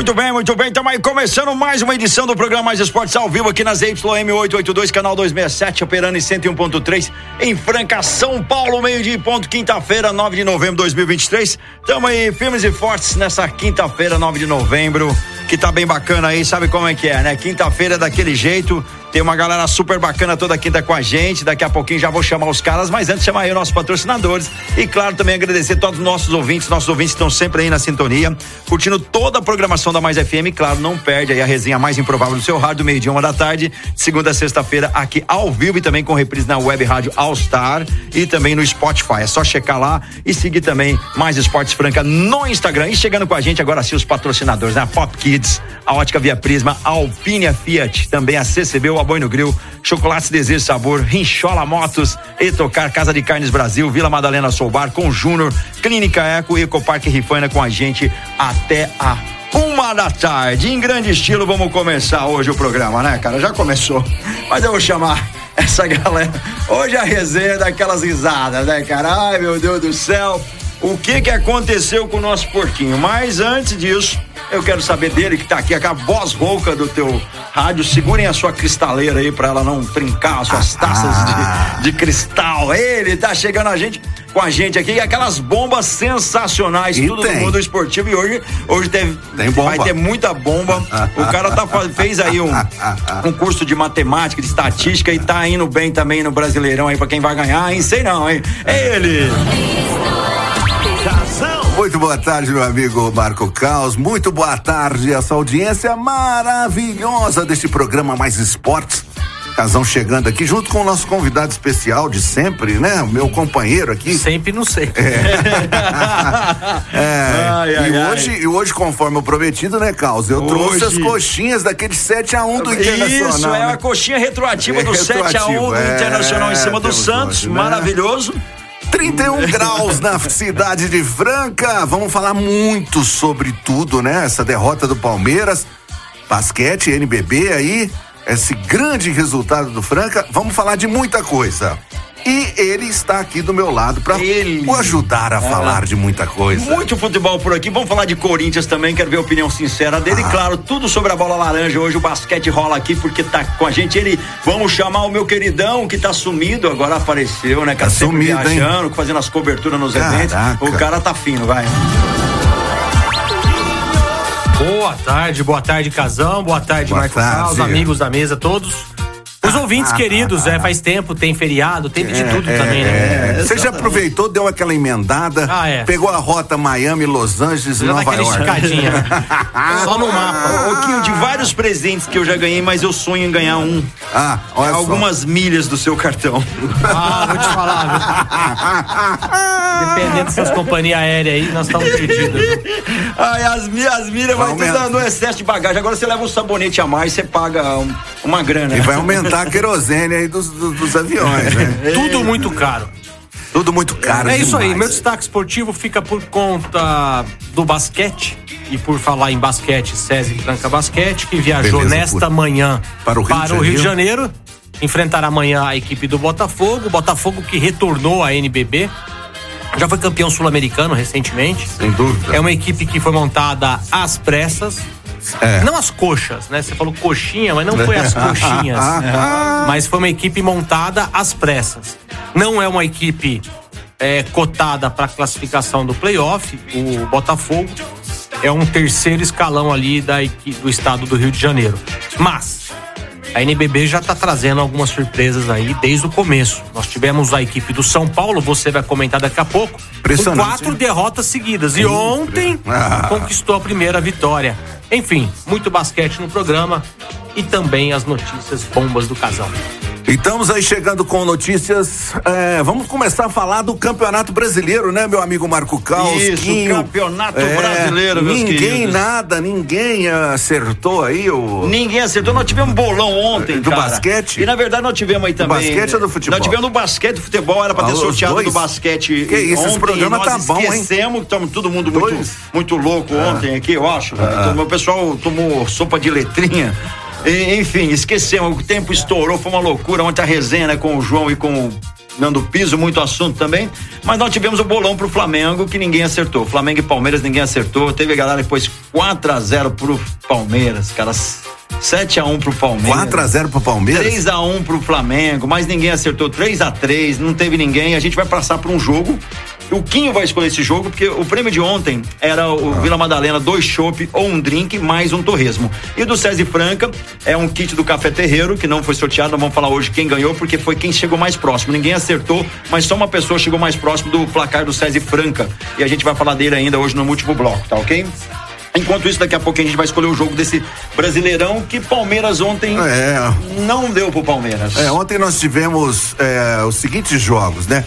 Muito bem, muito bem. Estamos aí começando mais uma edição do programa Mais Esportes ao vivo aqui nas YM 882, canal 267, operando em 101.3 em Franca, São Paulo, meio-dia ponto, quinta-feira, 9 de novembro de 2023. Estamos aí firmes e fortes nessa quinta-feira, 9 de novembro, que tá bem bacana aí, sabe como é que é, né? Quinta-feira daquele jeito. Tem uma galera super bacana toda quinta com a gente. Daqui a pouquinho já vou chamar os caras, mas antes chamar aí os nossos patrocinadores. E claro, também agradecer todos os nossos ouvintes, nossos ouvintes estão sempre aí na sintonia, curtindo toda a programação da Mais FM. Claro, não perde aí a resenha mais improvável do seu rádio, meio-dia, uma da tarde, de segunda a sexta-feira, aqui ao vivo e também com reprise na web rádio All Star e também no Spotify. É só checar lá e seguir também Mais Esportes Franca no Instagram. E chegando com a gente agora sim os patrocinadores, né? Pop Kids, a Ótica Via Prisma, a Alpine Fiat, também a CCB, o Aboi no Grill, Chocolates Desejo Sabor, Rinchola Motos, Etocar, Casa de Carnes Brasil, Vila Madalena Soubar, com Júnior, Clínica Eco e Ecoparque Rifana com a gente até a uma da tarde. Em grande estilo, vamos começar hoje o programa, né, cara? Já começou. Mas eu vou chamar essa galera. Hoje a resenha é daquelas risadas, né, cara? Ai, meu Deus do céu. O que que aconteceu com o nosso porquinho? Mas antes disso, eu quero saber dele que tá aqui, com a voz rouca do teu rádio. Segurem a sua cristaleira aí pra ela não trincar as suas taças de, de cristal. Ele tá chegando a gente com a gente aqui, aquelas bombas sensacionais, E tudo tem. no mundo esportivo. E hoje, hoje teve, Tem bomba. vai ter muita bomba. O cara tá, fez aí um, um curso de matemática, de estatística e tá indo bem também no Brasileirão aí pra quem vai ganhar, hein? Sei não, hein? É ele! Muito boa tarde, meu amigo Marco Caos. Muito boa tarde, essa audiência maravilhosa deste programa Mais Esportes. Casão chegando aqui junto com o nosso convidado especial de sempre, né? O meu companheiro aqui. Sempre não sei. É, Ai, ai, e, ai. Hoje, e hoje, conforme o prometido, né, Caos? Eu trouxe as Hoje. coxinhas daquele 7x1 do Internacional. Isso, é né? a coxinha retroativa É do 7 a 1 retroativo, do é, Internacional em cima do Santos. hoje, né? Maravilhoso. 31 graus na cidade de Franca. Vamos falar muito sobre tudo, né? Essa derrota do Palmeiras, basquete, NBB aí, esse grande resultado do Franca. Vamos falar de muita coisa. E ele está aqui do meu lado para Ele. ajudar a falar de muita coisa. Muito futebol por aqui. Vamos falar de Corinthians também. Quero ver a opinião sincera dele. Ah. E claro, tudo sobre a bola laranja. Hoje o basquete rola aqui porque tá com a gente. Ele, vamos chamar o meu queridão que tá sumido. Agora apareceu, né? cara? Tá sumido, hein? viajando, fazendo as coberturas nos Caraca. eventos. O cara tá fino, vai. Boa tarde, boa tarde, Casão, boa tarde, Boa Marco tarde. Carlos, amigos da mesa, todos. Os ouvintes queridos, é, faz tempo, tem feriado, teve de tudo também, né? É, Você já aproveitou, deu aquela emendada, Ah, é. pegou a rota Miami, Los Angeles e Nova York. esticadinha. Só no mapa. Ô, Quinho, de vários presentes que eu já ganhei, mas eu sonho em ganhar um. Ah, olha só. Algumas milhas do seu cartão. Ah, vou te falar, viu? Dependendo dessas companhias aéreas aí, nós estamos perdidos. Ai, as milhas, as milhas vai Vai tudo no excesso de bagagem. Agora você leva um sabonete a mais, você paga um- uma grana. E vai aumentar a querosene aí dos, dos, dos aviões, né? Tudo muito caro. Tudo muito caro. É isso aí, demais. meu destaque esportivo fica por conta do basquete. E por falar em basquete, César Franca Basquete, que viajou Beleza, nesta por- manhã para o Rio de Rio de Janeiro. Janeiro. Enfrentar amanhã a equipe do Botafogo. O Botafogo que retornou à NBB. Já foi campeão sul-americano recentemente. Sem dúvida. É uma equipe que foi montada às pressas. É. Não as coxas, né? Você falou coxinha, mas não foi as coxinhas. mas foi uma equipe montada às pressas. Não é uma equipe é, cotada para classificação do playoff. O Botafogo é um terceiro escalão ali da, do estado do Rio de Janeiro. Mas a NBB já está trazendo algumas surpresas aí desde o começo. Nós tivemos a equipe do São Paulo, você vai comentar daqui a pouco, com quatro derrotas seguidas. E ontem Ah. conquistou a primeira vitória. Enfim, muito basquete no programa e também as notícias bombas do casal. E estamos aí chegando com notícias. é, vamos começar a falar do Campeonato Brasileiro, né, meu amigo Marco Caos? Isso, Quinho? Campeonato É, Brasileiro, meus Ninguém queridos. nada, ninguém acertou aí o. Ninguém acertou. Nós tivemos bolão ontem, Do cara. basquete? E na verdade nós tivemos aí também. basquete ou do futebol? Nós tivemos do basquete e futebol, era pra ter Ah, os sorteado do basquete. Que isso, esse ontem, programa e nós tá bom, hein? esquecemos, estamos todo mundo muito, Dois? muito louco Ah. ontem aqui, eu acho. velho. Então, o pessoal tomou sopa de letrinha. E, enfim, esquecemos, o tempo estourou, foi uma loucura. Ontem a resenha né, com o João e com o Nando Piso, muito assunto também. Mas nós tivemos o bolão pro Flamengo que ninguém acertou. Flamengo e Palmeiras ninguém acertou. Teve a galera depois 4 a 0 pro Palmeiras, cara. 7 a 1 pro Palmeiras. 4x0 pro Palmeiras? 3 a 1 pro Flamengo, mas ninguém acertou 3 a 3 não teve ninguém. A gente vai passar por um jogo. O Quinho vai escolher esse jogo, porque o prêmio de ontem era o Ah. Vila Madalena, dois chopp ou um drink, mais um torresmo. E do César Franca é um kit do Café Terreiro, que não foi sorteado. Não vamos falar hoje quem ganhou, porque foi quem chegou mais próximo. Ninguém acertou, mas só uma pessoa chegou mais próximo do placar do César Franca. E a gente vai falar dele ainda hoje no último bloco, tá ok? Enquanto isso, daqui a pouco a gente vai escolher o jogo desse Brasileirão que Palmeiras ontem É. não deu pro Palmeiras. É, ontem nós tivemos é, os seguintes jogos, né?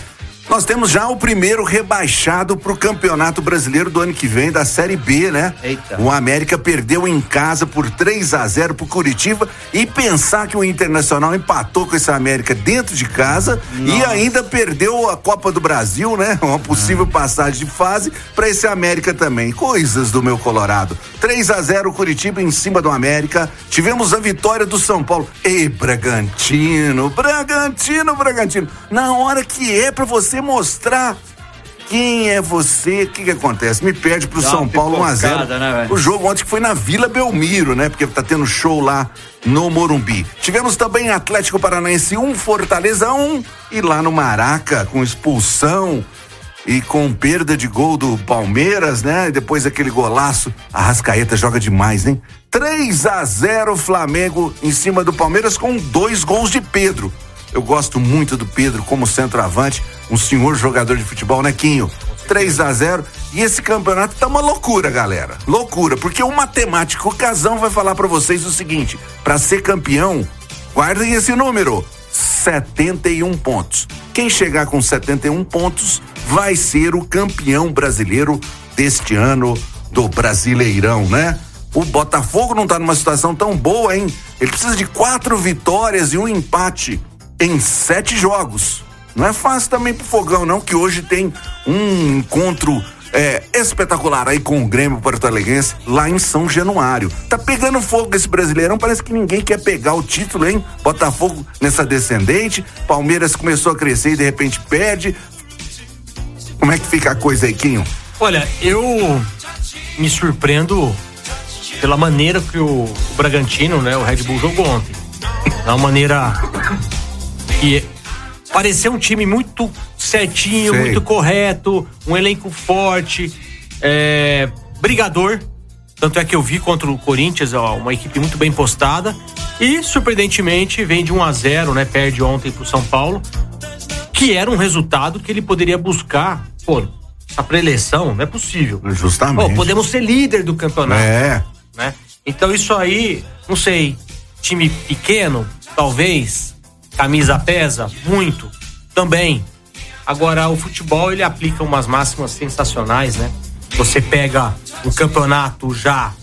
Nós temos já o primeiro rebaixado pro Campeonato Brasileiro do ano que vem, da Série B, né? Eita. O América perdeu em casa por 3 a 0 pro Curitiba e pensar que o Internacional empatou com esse América dentro de casa e ainda perdeu a Copa do Brasil, né? Uma possível passagem de fase para esse América também. Coisas do meu Colorado. 3 a 0 Curitiba em cima do América. Tivemos a vitória do São Paulo. Ei, Bragantino, Bragantino, Bragantino. Na hora que é para você mostrar quem é você, o que que acontece? Me perde pro Dá São Paulo 1 a 0 pipocada, né, velho? O jogo ontem que foi na Vila Belmiro, né? Porque tá tendo show lá no Morumbi. Tivemos também Atlético Paranaense 1, Fortaleza 1 e lá no Maraca com expulsão e com perda de gol do Palmeiras, né? E depois aquele golaço, a Rascaeta joga demais, hein? 3 a 0 Flamengo em cima do Palmeiras com dois gols de Pedro. Eu gosto muito do Pedro como centroavante, um senhor jogador de futebol, né, Quinho? 3 a 0 e esse campeonato tá uma loucura, galera. Loucura, porque o matemático Casão vai falar pra vocês o seguinte: para ser campeão, guardem esse número, 71 pontos. Quem chegar com 71 pontos vai ser o campeão brasileiro deste ano do Brasileirão, né? O Botafogo não tá numa situação tão boa, hein? Ele precisa de quatro vitórias e um empate em sete jogos. Não é fácil também pro Fogão, não, que hoje tem um encontro é, espetacular aí com o Grêmio Porto Alegrense lá em São Januário. Tá pegando fogo esse brasileirão, parece que ninguém quer pegar o título, hein? Botafogo nessa descendente, Palmeiras começou a crescer e de repente perde. Como é que fica a coisa aí, Quinho? Olha, eu me surpreendo pela maneira que o, Bragantino, né, o Red Bull jogou ontem. Da maneira que pareceu um time muito certinho, Sei. muito correto, um elenco forte, é, brigador. Tanto é que eu vi contra o Corinthians, ó, uma equipe muito bem postada. E, surpreendentemente, vem de 1 a 0 né? Perde ontem pro São Paulo. Que era um resultado que ele poderia buscar. Pô, a pré-eleição não é possível. Justamente. Pô, podemos ser líder do campeonato É. né? Então isso aí, não sei, time pequeno, talvez, camisa pesa muito, também. Agora o futebol ele aplica umas máximas sensacionais, né? Você pega um campeonato já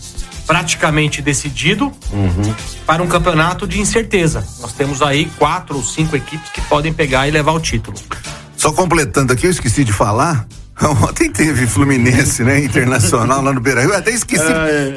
praticamente decidido para um campeonato de incerteza. Nós temos aí quatro ou cinco equipes que podem pegar e levar o título. Só completando aqui, eu esqueci de falar. Ontem teve Fluminense, né? Internacional lá no Beira Rio. Eu até esqueci.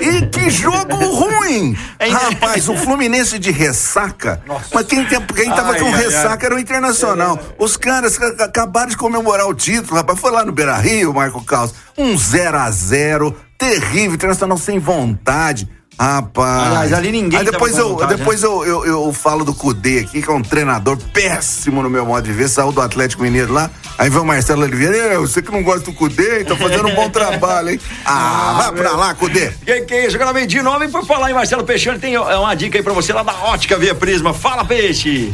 E que jogo ruim! Rapaz, o Fluminense de ressaca. Mas quem, quem tava Ai, com ai, ressaca era o Internacional. Os caras ca- acabaram de comemorar o título, rapaz. Foi lá no Beira Rio, Marco Caos. Um 0 a 0 Terrível. Internacional sem vontade. Rapaz. Aliás, ali ninguém Aí depois eu, vontade, né? depois eu, eu, eu falo do Cudê aqui, que é um treinador péssimo no meu modo de ver, saiu do Atlético Mineiro lá. Aí vem o Marcelo Oliveira, "É, você que não gosta do Cudê, tá fazendo um bom trabalho, hein? Ah, vai pra lá, Cudê. Que que é isso? Agora meio de nove, por falar em Marcelo Peixoto, tem é, uma dica aí pra você lá da Ótica Via Prisma. Fala, Peixe!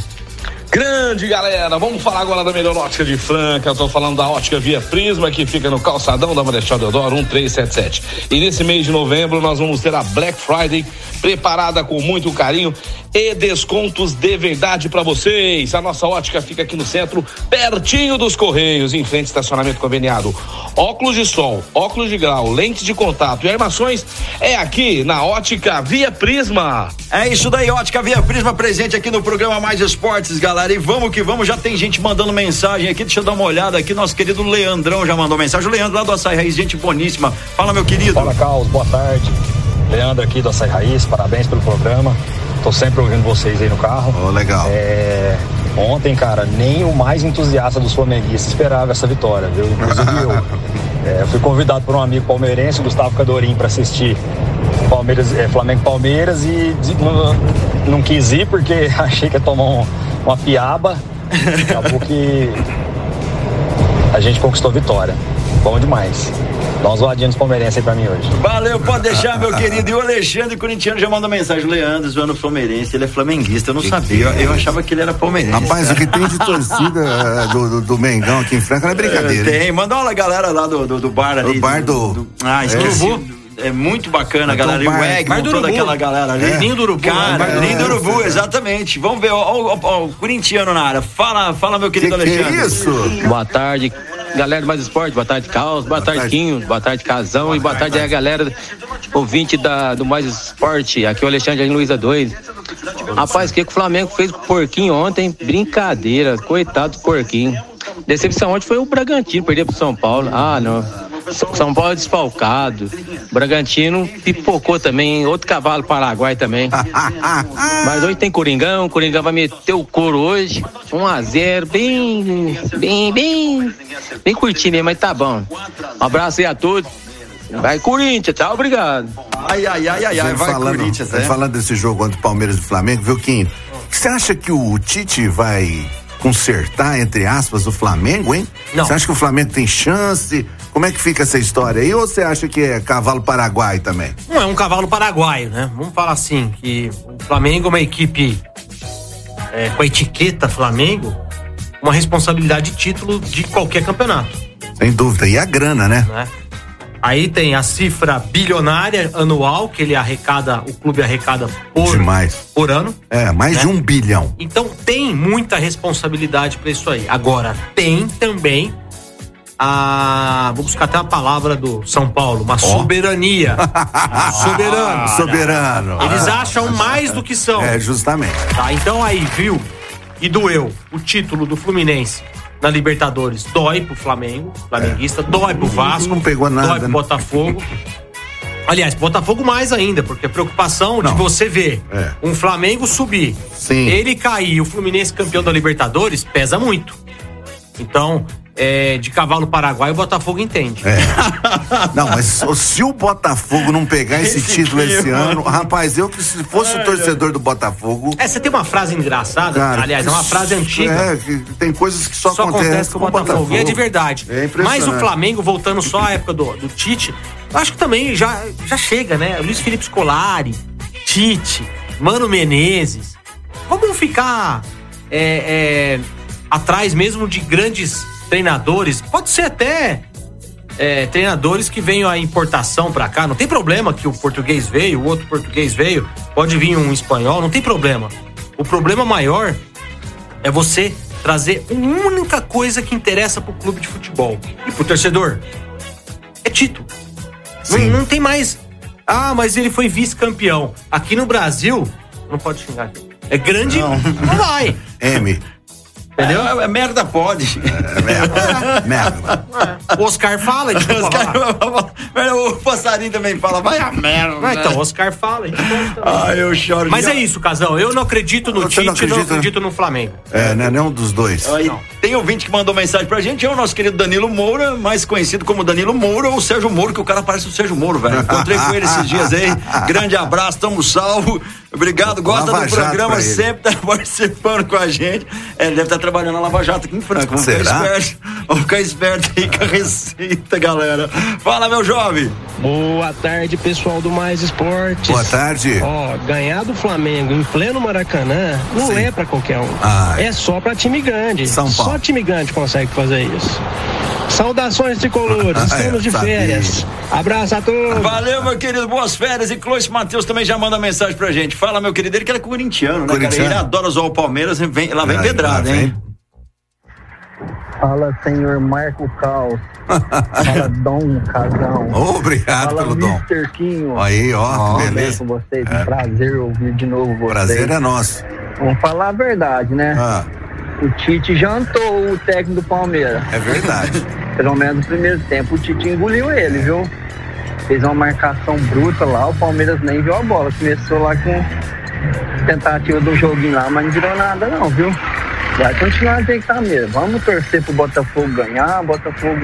Grande galera, vamos falar agora da melhor ótica de Franca. Estou falando da ótica Via Prisma, que fica no calçadão da Marechal Deodoro 1377. E nesse mês de novembro nós vamos ter a Black Friday preparada com muito carinho e descontos de verdade para vocês. A nossa ótica fica aqui no centro, pertinho dos Correios, em frente ao estacionamento conveniado. Óculos de sol, óculos de grau, lentes de contato e armações é aqui na ótica Via Prisma. É isso daí, ótica Via Prisma presente aqui no programa Mais Esportes, galera. E vamos que vamos, já tem gente mandando mensagem aqui. Deixa eu dar uma olhada aqui. Nosso querido Leandrão já mandou mensagem. O Leandro lá do Açaí Raiz, gente boníssima. Fala, meu querido. Fala, Carlos, boa tarde. Leandro aqui do Açaí Raiz, parabéns pelo programa. Tô sempre ouvindo vocês aí no carro. Oh, legal. É, ontem, cara, nem o mais entusiasta dos flamenguistas esperava essa vitória, viu? Inclusive eu. É, fui convidado por um amigo palmeirense, Gustavo Cadorim, para assistir Palmeiras, é, Flamengo Palmeiras e não, não, quis ir porque achei que ia tomar um, uma piaba. Acabou que a gente conquistou a vitória. Bom demais. Dá uma zoadinha nos palmeirenses aí pra mim hoje. Valeu, pode deixar, meu querido. E o Alexandre Corintiano já mandou mensagem. O Leandro, zoando palmeirense, ele é flamenguista. Eu não sabia. Eu, eu, achava que ele era palmeirense. Rapaz, o que tem de torcida eh, do, do, do, Mengão aqui em Franca não é brincadeira. É, tem. Manda uma galera lá do, do, do bar ali. O bar do. do ah, esqueci. É. é muito bacana, então, galera. E o Egg, toda aquela galera ali. É. Ninho do Urubu. Cara, é, Ninho do Urubu, exatamente. Vamos ver, ó, ó, ó, o corintiano na área. Fala, fala meu querido que Alexandre. Que é isso? Boa tarde, galera do Mais Esporte, boa tarde, Caos, boa, boa tarde, tarde, Quinho, boa tarde, Casão boa e boa tarde, tarde a galera ouvinte da, do Mais Esporte. Aqui é o Alexandre Luiza 2. Rapaz, o que, que o Flamengo fez com o Porquinho ontem? Brincadeira, coitado do Porquinho. Decepção ontem foi o Bragantino, perder pro São Paulo. Ah, não. São Paulo é desfalcado. Bragantino pipocou também, outro cavalo paraguai também. Mas hoje tem Coringão, o Coringão vai meter o couro hoje. 1 a 0 bem, bem, bem, bem curtinho, mas tá bom. Um abraço aí a todos. Vai Corinthians, tá? Obrigado. Ai, ai, ai, ai, ai vai falando, Corinthians, é? Falando desse jogo contra o Palmeiras e Flamengo, viu, Kim? Você acha que o Tite vai consertar, entre aspas, o Flamengo, hein? Não. Você acha que o Flamengo tem chance? Como é que fica essa história aí? Ou você acha que é cavalo paraguai também? Não é um cavalo paraguaio, né? Vamos falar assim, que o Flamengo é uma equipe é, com a etiqueta Flamengo, uma responsabilidade de título de qualquer campeonato. Sem dúvida. E a grana, né? né? Aí tem a cifra bilionária anual que ele arrecada, o clube arrecada por, Demais. por ano. É, mais né? de um bilhão. Então tem muita responsabilidade para isso aí. Agora, tem também a. Vou buscar até a palavra do São Paulo, uma oh. soberania. soberano. Soberano. Eles acham mais do que são. É, justamente. Tá, então aí, viu? E doeu o título do Fluminense na Libertadores. Dói pro Flamengo, flamenguista, é. dói pro Vasco. Não pegou nada. Dói pro né? Botafogo. Aliás, Botafogo mais ainda, porque a preocupação Não. de você ver É. um Flamengo subir, Sim. ele cair e o Fluminense campeão da Libertadores pesa muito. Então, é, de cavalo paraguai, o Botafogo entende. É. Não, mas se o Botafogo não pegar esse, Esse título esse clima. ano, rapaz, eu que se fosse o torcedor do Botafogo. É, você tem uma frase engraçada, Cara, aliás, é uma frase antiga. É, que tem coisas que só, só acontece com o Botafogo. E é de verdade. É. Mas o Flamengo, voltando só à época do, do Tite, eu acho que também já, já chega, né? Luiz Felipe Scolari, Tite, Mano Menezes. Vamos ficar é, é, atrás mesmo de grandes treinadores. Pode ser até é, treinadores que venham a importação pra cá. Não tem problema que o português veio, o outro português veio. Pode vir um espanhol, não tem problema. O problema maior é você trazer uma única coisa que interessa pro clube de futebol e pro torcedor. É título. Não, não tem mais. Ah, mas ele foi vice-campeão. Aqui no Brasil, não pode xingar. É grande, não, vai. M. Entendeu? É, é merda pode. É, merda. merda. O Oscar fala, então. Os caras- o passarinho também fala, vai a merda. Ah, então, o Oscar fala. Então, Ah, eu choro. Mas Já- é isso, Casão. Eu não acredito no Tite, não não acredita, acredito no Flamengo. É, né? Nenhum dos dois. Aí, tem ouvinte que mandou mensagem pra gente, é o nosso querido Danilo Moura, mais conhecido como Danilo Moura ou Sérgio Moro, que o cara parece o Sérgio Moro, velho. Encontrei com ele esses dias aí. Grande abraço, tamo salvo. Obrigado, gosta Lava do programa, sempre tá participando com a gente. É, ele deve estar trabalhando na Lava Jato aqui em Franca. Vamos Será? ficar esperto. Vamos ficar esperto aí com a receita, galera. Fala, meu jovem. Boa tarde, pessoal do Mais Esportes. Boa tarde. Ó, ganhar do Flamengo em pleno Maracanã não Sim. é pra qualquer um. Ai. É só pra time grande. São Paulo. Só time grande consegue fazer isso. Saudações tricolores, Ah, estamos de férias. Abraço a todos. Valeu, meu querido. Boas férias. E Clois Matheus também já manda mensagem pra gente. Fala, meu querido. Ele que era corintiano, né, cara? Corintiano. Ele adora zoar o Palmeiras. Vem, lá vem Ai, pedrada, lá vem. hein? Fala, senhor Marco Caos. Fala, Dom Casão. Obrigado Fala, pelo dom. Mr. Quinho. Aí, ó, Tudo bem beleza. com vocês? É. Prazer ouvir de novo vocês. Prazer é nosso. Vamos falar a verdade, né? Ah, O Tite jantou o técnico do Palmeiras. é verdade. Pelo menos no primeiro tempo, o Tite engoliu ele, viu? Fez uma marcação bruta lá, o Palmeiras nem viu a bola. Começou lá com tentativa do joguinho lá, mas não virou nada não, viu? Vai continuar a ter que estar mesmo. Vamos torcer pro Botafogo ganhar, Botafogo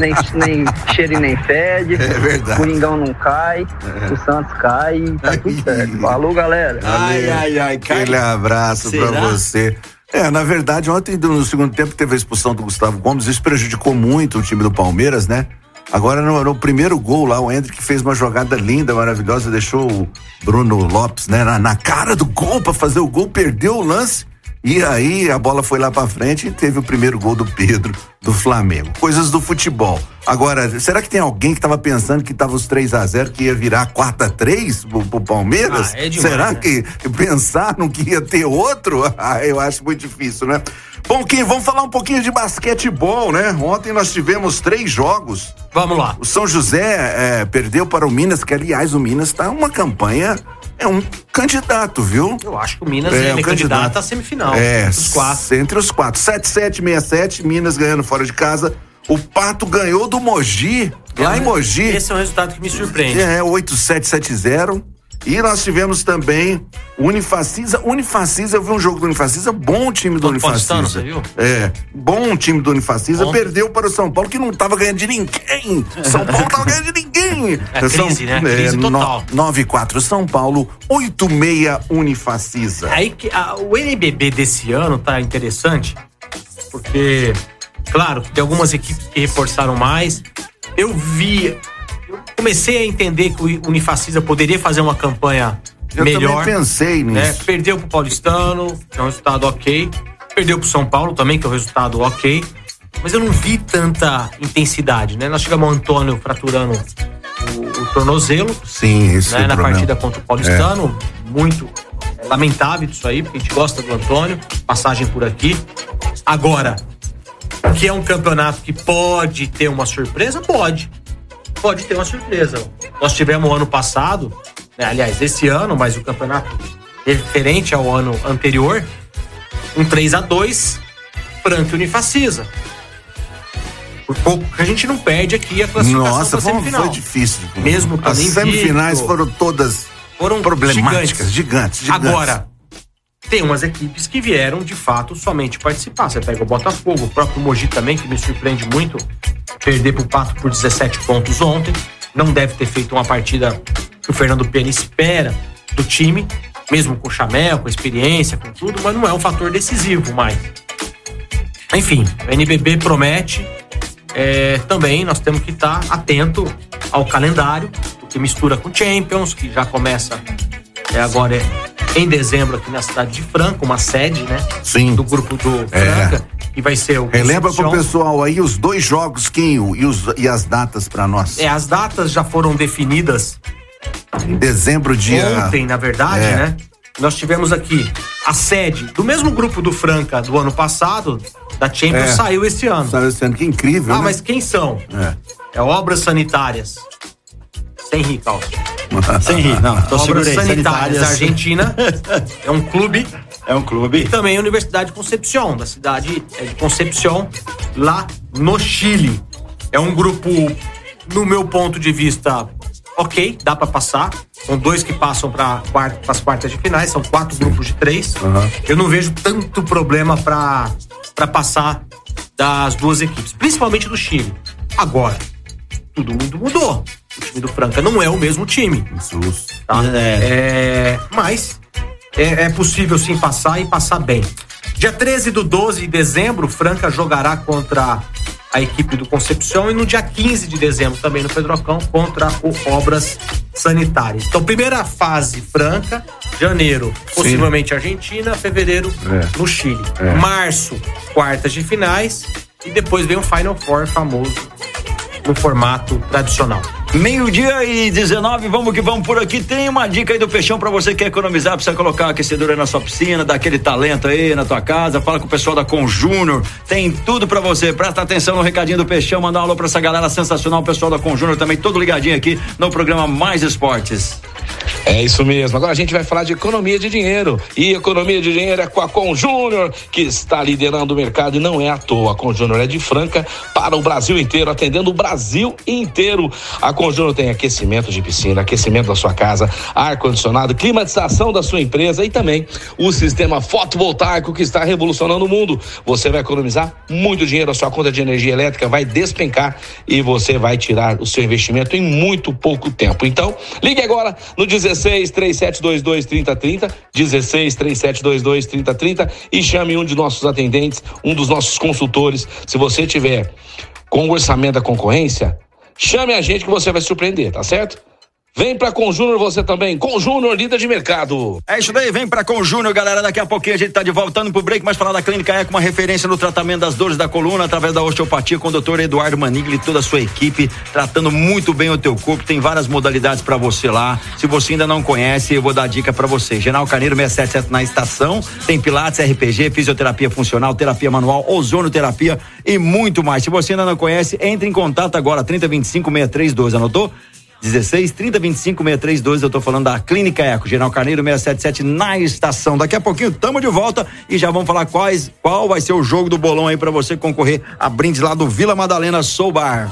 nem, nem cheira e nem fede. É verdade. Coringão não cai, o Santos cai e tá tudo certo. Falou, galera. Ai, ai, ai. Aquele abraço Será? pra você. É, na verdade, ontem no segundo tempo teve a expulsão do Gustavo Gomes, isso prejudicou muito o time do Palmeiras, né? Agora no, no primeiro gol lá, o Hendrick fez uma jogada linda, maravilhosa, deixou o Bruno Lopes, né, na, na cara do gol pra fazer o gol, perdeu o lance. E aí a bola foi lá pra frente e teve o primeiro gol do Pedro do Flamengo. Coisas do futebol. Agora, será que tem alguém que tava pensando que tava os 3 a 0 que ia virar 4 a 3 pro, pro Palmeiras? Ah, é demais, será né? que pensaram que ia ter outro? Ah, eu acho muito difícil, né? Bom, Kim, vamos falar um pouquinho de basquetebol, né? Ontem nós tivemos três jogos. Vamos lá. O São José eh, perdeu para o Minas, que aliás o Minas tá uma campanha, é um candidato, viu? Eu acho que o Minas É, um é candidato. candidato à semifinal. É, Os quatro. entre os quatro. 7767, Minas ganhando fora de casa. O Pato ganhou do Mogi, lá em Mogi. Esse é um resultado que me surpreende. É, 8770. E nós tivemos também Unifacisa. Unifacisa, eu vi um jogo do Unifacisa, bom time do Unifacisa. você viu? É, bom time do Unifacisa, Ontem. perdeu para o São Paulo, que não tava ganhando de ninguém. São Paulo tava ganhando de ninguém. É crise, né? Crise total. 94 São Paulo, 86 Unifacisa. Aí que a- o NBB desse ano tá interessante, porque, claro, tem algumas equipes que reforçaram mais. Eu vi, comecei a entender que o Unifacisa poderia fazer uma campanha Eu melhor. também pensei nisso. né? Perdeu pro Paulistano, que é um resultado ok. Perdeu pro São Paulo também, que é um resultado ok. Mas eu não vi tanta intensidade, né? Nós chegamos ao Antônio fraturando o, o tornozelo, Sim, isso né, é na problema. partida contra o Paulistano. Muito é, lamentável isso aí, porque a gente gosta do Antônio, passagem por aqui. Agora, que é um campeonato que pode ter uma surpresa? Pode. Pode ter uma surpresa. Nós tivemos ano passado, né, aliás, esse ano, mas o campeonato referente ao ano anterior, um 3 a 2 Franca e Unifacisa. Por pouco que a gente não perde aqui a classificação Nossa, foi, semifinal. foi difícil. Mesmo As semifinais foram todas Foram problemáticas, gigantes, gigantes. Agora, tem umas equipes que vieram de fato somente participar. Você pega o Botafogo, o próprio Mogi também, que me surpreende muito, perder pro Pato por 17 pontos ontem. Não deve ter feito uma partida que o Fernando Pena espera do time, mesmo com o Chamel, com a experiência, com tudo, mas não é um fator decisivo mais. Enfim, o NBB promete. É, também nós temos que estar atento ao calendário, que mistura com Champions, que já começa é, agora é, em dezembro aqui na cidade de Franca, uma sede, né? Sim. Do grupo do É. Franca, que vai ser o. Relembra pro Concepción. pessoal aí os dois jogos, Quinho, e, os, e as datas pra nós. É, as datas já foram definidas Em dezembro, dia. ontem, na verdade, É. né? Nós tivemos aqui a sede do mesmo grupo do Franca do ano passado, da Champions, É. saiu esse ano. Sabe esse ano que incrível, Ah, né? mas quem são? É. É Obras Sanitárias. Sem rir, Carlos. Sem rir, não. Tô Obras segurei. Sanitárias Argentina. é um clube. É um clube. E também a Universidade de Concepción, da cidade é, de Concepción, lá no Chile. É um grupo, no meu ponto de vista, ok, dá pra passar. São dois que passam para as quartas de finais, são quatro grupos de três. Eu não vejo tanto problema pra pra passar das duas equipes, principalmente do Chile. Agora, todo mundo mudou. O time do Franca não é o mesmo time. Jesus. Tá? É. É, mas é, é possível sim passar e passar bem. Dia 13 do 12 de dezembro, Franca jogará contra a equipe do Concepción e no dia 15 de dezembro também no Pedrocão contra o Obras Sanitárias. Então, primeira fase Franca, janeiro, possivelmente Argentina, fevereiro É. no Chile. É. Março, quartas de finais e depois vem o Final Four famoso no formato tradicional. Meio-dia e 19, vamos que vamos por aqui. Tem uma dica aí do Peixão pra você que quer economizar, precisa colocar uma aquecedora na sua piscina, dar aquele talento aí na tua casa. Fala com o pessoal da Conjúnior, tem tudo pra você. Presta atenção no recadinho do Peixão, mandar um alô pra essa galera sensacional, o pessoal da Conjúnior também, todo ligadinho aqui no programa Mais Esportes. É isso mesmo. Agora a gente vai falar de economia de dinheiro. E economia de dinheiro é com a Conjúnior, que está liderando o mercado e não é à toa. A Conjúnior é de Franca para o Brasil inteiro, atendendo o Brasil inteiro. A Conjúnior tem aquecimento de piscina, aquecimento da sua casa, ar-condicionado, climatização da sua empresa e também o sistema fotovoltaico que está revolucionando o mundo. Você vai economizar muito dinheiro, a sua conta de energia elétrica vai despencar e você vai tirar o seu investimento em muito pouco tempo. Então, ligue agora no 16 3722 3030, 16 3722 3030 e chame um de nossos atendentes, um dos nossos consultores. Se você tiver com o orçamento da concorrência, chame a gente que você vai surpreender, tá certo? Vem pra Conjúnior você também. Conjúnior, líder de mercado. É isso daí, vem pra Conjúnior, galera. Daqui a pouquinho a gente tá de voltando pro break, mas falar da Clínica Eco, uma referência no tratamento das dores da coluna através da osteopatia com o doutor Eduardo Manigli e toda a sua equipe, tratando muito bem o teu corpo. Tem várias modalidades pra você lá. Se você ainda não conhece, eu vou dar dica pra você. General Carneiro 677 na estação, tem Pilates, RPG, fisioterapia funcional, terapia manual, ozonoterapia e muito mais. Se você ainda não conhece, entre em contato agora, 3025 6312, anotou? 16 30 25 6312, eu tô falando da Clínica Eco, General Carneiro 677 na estação. Daqui a pouquinho tamo de volta e já vamos falar quais qual vai ser o jogo do bolão aí pra você concorrer a brindes lá do Vila Madalena Soul Bar.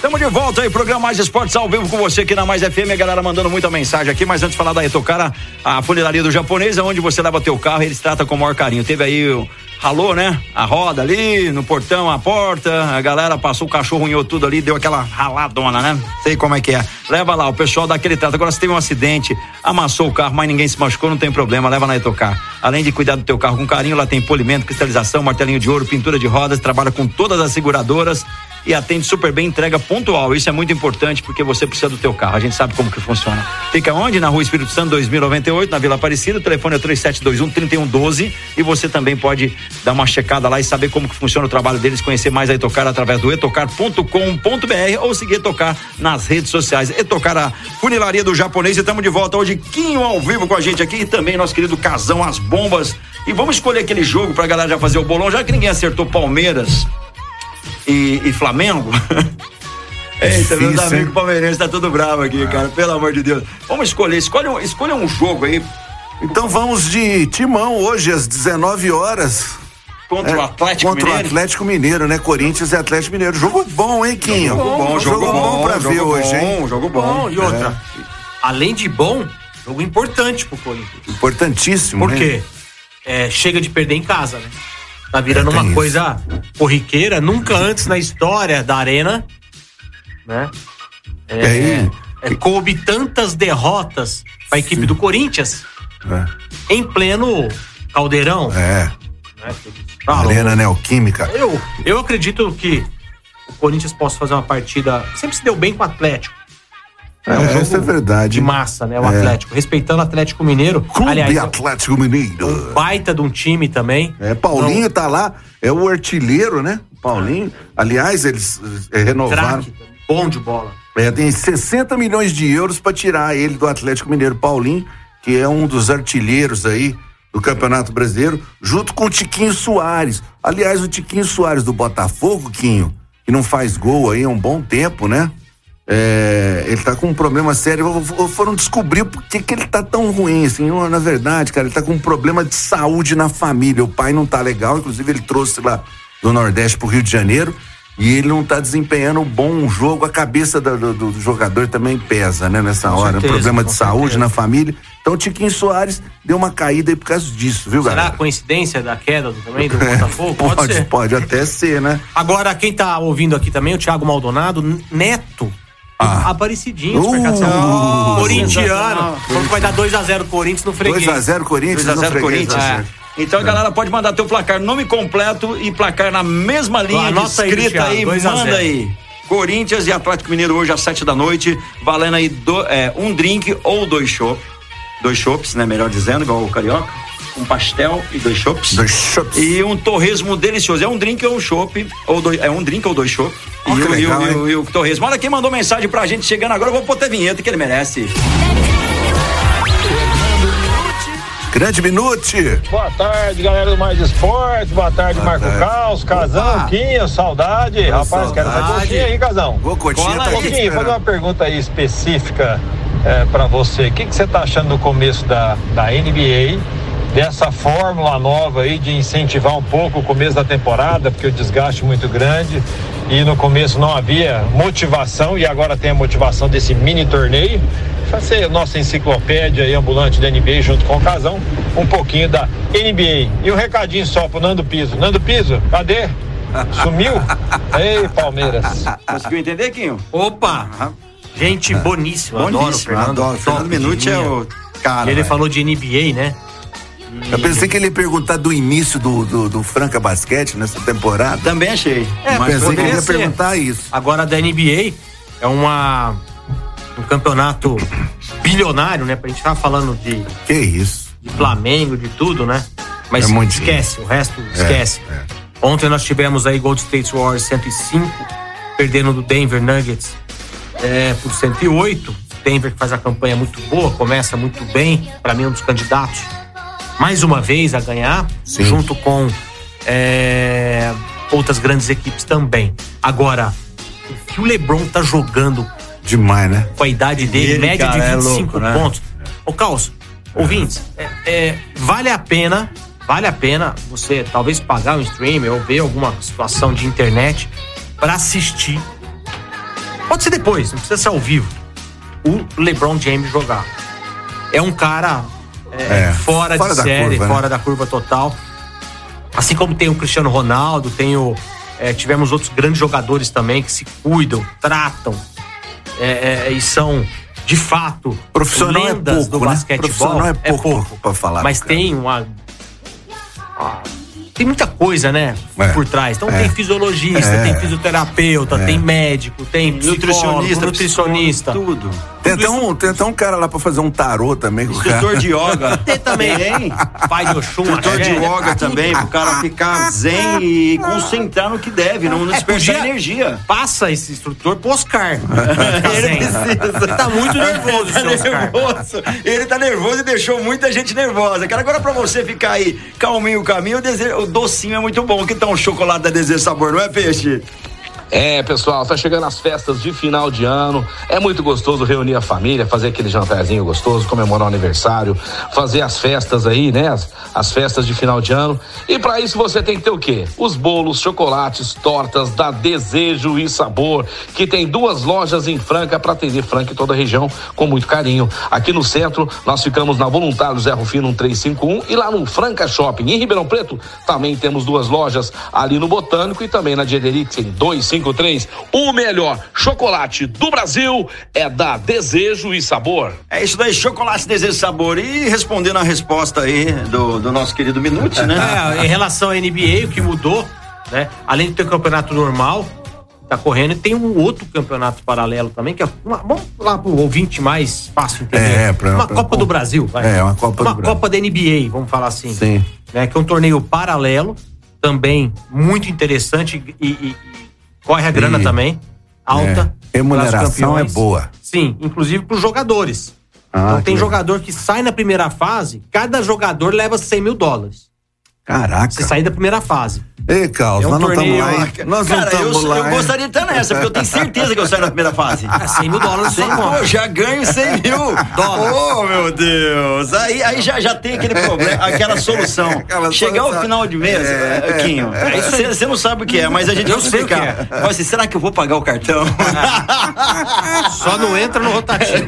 Tamo de volta aí, programa Mais Esportes ao vivo com você aqui na Mais FM, a galera mandando muita mensagem aqui, mas antes de falar da Etocara, a funilaria do japonês, é onde você leva teu carro eles tratam com o maior carinho. Teve aí o ralou, né? A roda ali, no portão, a porta, a galera passou o cachorro, unhou tudo ali, deu aquela raladona, né? Sei como é que é. Leva lá, o pessoal dá aquele trato. Agora, se teve um acidente, amassou o carro, mas ninguém se machucou, não tem problema, leva na Etocar. Além de cuidar do teu carro com carinho, lá tem polimento, cristalização, martelinho de ouro, pintura de rodas, trabalha com todas as seguradoras e atende super bem, entrega pontual. Isso é muito importante porque você precisa do teu carro. A gente sabe como que funciona. Fica onde? Na Rua Espírito Santo 2098, na Vila Aparecida. O telefone é 3721 3112 e você também pode dar uma checada lá e saber como que funciona o trabalho deles, conhecer mais a Etocar através do etocar.com.br ou seguir Etocar nas redes sociais. Etocar a funilaria do japonês e estamos de volta hoje Quinho ao vivo com a gente aqui e também nosso querido Casão as bombas. E vamos escolher aquele jogo pra galera já fazer o bolão, já que ninguém acertou Palmeiras e, e Flamengo. Eita, meus amigos palmeirenses tá tudo bravo aqui, cara. Pelo amor de Deus. Vamos escolher, escolha um, escolha um jogo aí Então vamos de timão hoje às 19 horas. contra É, o Atlético contra Mineiro. o Atlético Mineiro, né? Corinthians e Atlético Mineiro. Jogo bom, hein, Quinho? Jogo bom, jogo bom, pra jogo ver bom, hoje, hein? Jogo bom. Bom, e outra, além de bom, jogo importante pro Corinthians. Importantíssimo. Por né? quê? É, chega de perder em casa, né? Tá virando É, uma isso. coisa corriqueira, nunca antes na história da arena, né? E aí? É, coube tantas derrotas pra equipe do Corinthians em pleno caldeirão. É. né? Ah, Arena Neoquímica. Eu, eu acredito que o Corinthians possa fazer uma partida. Sempre se deu bem com o Atlético. É, um jogo essa é verdade. De massa, né? O É. Atlético. Respeitando o Atlético Mineiro. Clube Aliás, é Atlético Mineiro. baita de um time também. É, Paulinho tá lá, é o artilheiro, né? Paulinho. Aliás, eles eh, renovaram. Craque, bom de bola. É, tem 60 milhões de euros para tirar ele do Atlético Mineiro. Paulinho, que é um dos artilheiros aí do Campeonato Brasileiro, junto com o Tiquinho Soares. Aliás, o Tiquinho Soares do Botafogo, Quinho, que não faz gol aí há um bom tempo, né? É, ele tá com um problema sério. Foram descobrir por que, que ele tá tão ruim, assim. Na verdade, cara, ele tá com um problema de saúde na família. O pai não tá legal, inclusive ele trouxe lá do Nordeste pro Rio de Janeiro. E ele não tá desempenhando um bom jogo. A cabeça do, do- do jogador também pesa, né? Nessa Com hora. certeza, problema de saúde certeza. na família. Então o Tiquinho Soares deu uma caída aí por causa disso, viu, Será galera? coincidência da queda também do Botafogo? Pode, pode, ser. pode até ser, né? Agora, quem tá ouvindo aqui também, o Thiago Maldonado, Neto Ah. Aparecidinho, Uh, Supermercado São Paulo. nossa, Corintiano. Falou que vai dar 2x0 Corinthians no freguês. 2x0 Corinthians. 2 a 0 no freguês, Corinthians. tá certo. Então a galera pode mandar teu placar, nome completo e placar na mesma linha Anota aí, escrita aí, 2 a manda 0. aí. Corinthians e Atlético Mineiro hoje às 7 da noite, valendo aí do- é, um drink ou dois chopp. Dois chopps, né? Melhor dizendo, igual o carioca. Um pastel e dois chopps. Dois chopps. E um torresmo delicioso. É um drink ou um chopp, ou dois, é um drink ou dois chopp. Ó, e, que o- e o- legal, e o- e o torresmo. Olha quem mandou mensagem pra gente chegando agora. Eu vou pôr até vinheta que ele merece. Grande Minute. Boa tarde, galera do Mais Esporte. Boa tarde, Boa Marco tarde. Caos, Casão, Opa. Quinho, saudade. Rapaz, quero saudade. fazer coxinha aí, Casão. Cotinha Cola tá aí. fazer uma pergunta aí específica é, para você. O que, que você tá achando do começo da, da NBA? Dessa fórmula nova aí de incentivar um pouco o começo da temporada, porque o desgaste é muito grande e no começo não havia motivação e agora tem a motivação desse mini torneio. Fazer nossa enciclopédia aí ambulante da NBA junto com o Casão, um pouquinho da NBA. E um recadinho só pro Nando Piso. Nando Piso, cadê? Sumiu? Ei, Palmeiras. Conseguiu entender, Quinho? Opa! Gente boníssima. Adoro o Boníssimo, Fernando. adoro. Fernando Minuti é o cara. Ele velho. falou de NBA, né? Eu pensei que ele ia perguntar do início do, do, do Franca Basquete nessa temporada. Também achei. É, Mas pensei que ele ia ser. perguntar isso. Agora da NBA é uma um campeonato bilionário, né? A gente tava falando de, Que isso? de Flamengo, de tudo, né? Mas É esquece, o resto esquece. Ontem nós tivemos aí Gold State Warriors 105, perdendo do Denver Nuggets é, por 108. Denver que faz a campanha muito boa, começa muito bem, para mim é um dos candidatos mais uma vez a ganhar, Sim. junto com é, outras grandes equipes também. Agora, o que o LeBron tá jogando Demais, né? com a idade dele, Ele, média cara, é de 25 louco, né? pontos. Ô, Caos, ouvintes, é, é, vale a pena, vale a pena você talvez pagar um stream ou ver alguma situação de internet para assistir. Pode ser depois, não precisa ser ao vivo. O LeBron James jogar. É um cara é, É, fora, fora de série, curva, né? fora da curva total. Assim como tem o Cristiano Ronaldo, tem o. é, tivemos outros grandes jogadores também que se cuidam, tratam é, é, e são, de fato, Profissional é lendas pouco, do né? basquetebol. Profissional é pouco pra falar, Mas cara. tem uma. ah, Tem muita coisa, né? É, Por trás. Então é. tem fisiologista, É. tem fisioterapeuta, tem médico, tem Nutricionista, nutricionista. Tudo. Tem até, um, tem até um cara lá pra fazer um tarô também. com o cara. Instrutor de yoga. Tem também. Tem. Pai de Oxum, Instrutor de axé, yoga também, pro cara ficar zen e concentrar no que deve, não É, desperdiçar podia- energia. Passa esse instrutor pro Oscar. Ele Ele precisa. tá muito nervoso, Tá seu Oscar. nervoso. Ele tá nervoso e deixou muita gente nervosa. Cara, agora pra você ficar aí calminho o caminho, o, desejo, o docinho é muito bom. Que tal um chocolate da Desejo Sabor, não é, Peixe? É, pessoal, tá chegando as festas de final de ano. É muito gostoso reunir a família, fazer aquele jantarzinho gostoso, comemorar o aniversário, fazer as festas aí, né? As, as festas de final de ano. E para isso você tem que ter o quê? Os bolos, chocolates, tortas da Desejo e Sabor, que tem duas lojas em Franca para atender Franca e toda a região com muito carinho. Aqui no centro, nós ficamos na Voluntário Zé Rufino 1351 e lá no Franca Shopping. Em Ribeirão Preto, também temos duas lojas ali no Botânico e também na Diederix em 253. O melhor chocolate do Brasil é da Desejo e Sabor. É isso daí, chocolate Desejo Sabor. E respondendo a resposta aí do, do nosso querido Minute, né? É, em relação à NBA, o que mudou, né? Além de ter o campeonato normal, tá correndo, tem um outro campeonato paralelo também, que é uma, vamos lá pro ouvinte mais fácil entender. É, pra- uma pra- Copa do Brasil, vai. É, uma Copa do Uma Brasil. Copa da NBA, vamos falar assim. Sim. Né? Que é um torneio paralelo, também muito interessante e, e- e corre a grana E- também, alta. É, remuneração é boa. Sim, inclusive para os jogadores. Ah, então tem jogador que sai na primeira fase, cada jogador leva 100 mil dólares. Caraca. Você sair da primeira fase. Ei, Carlos, É um nós não estamos lá. hein? Nós não Cara, eu, estamos lá. eu gostaria de estar nessa, porque eu tenho certeza que eu saio na primeira fase. Ah, 100 mil dólares conta. pô, já ganho 100 mil Dólares. Oh, meu Deus. Aí, aí já, já tem aquele problema, aquela solução. Aquela Chegar solução. ao final de mês, É, é, Quinho, você não sabe o que é, mas a gente Eu vai sei o que explicar. Fala assim, será que eu vou pagar o cartão? Só não entra no rotativo.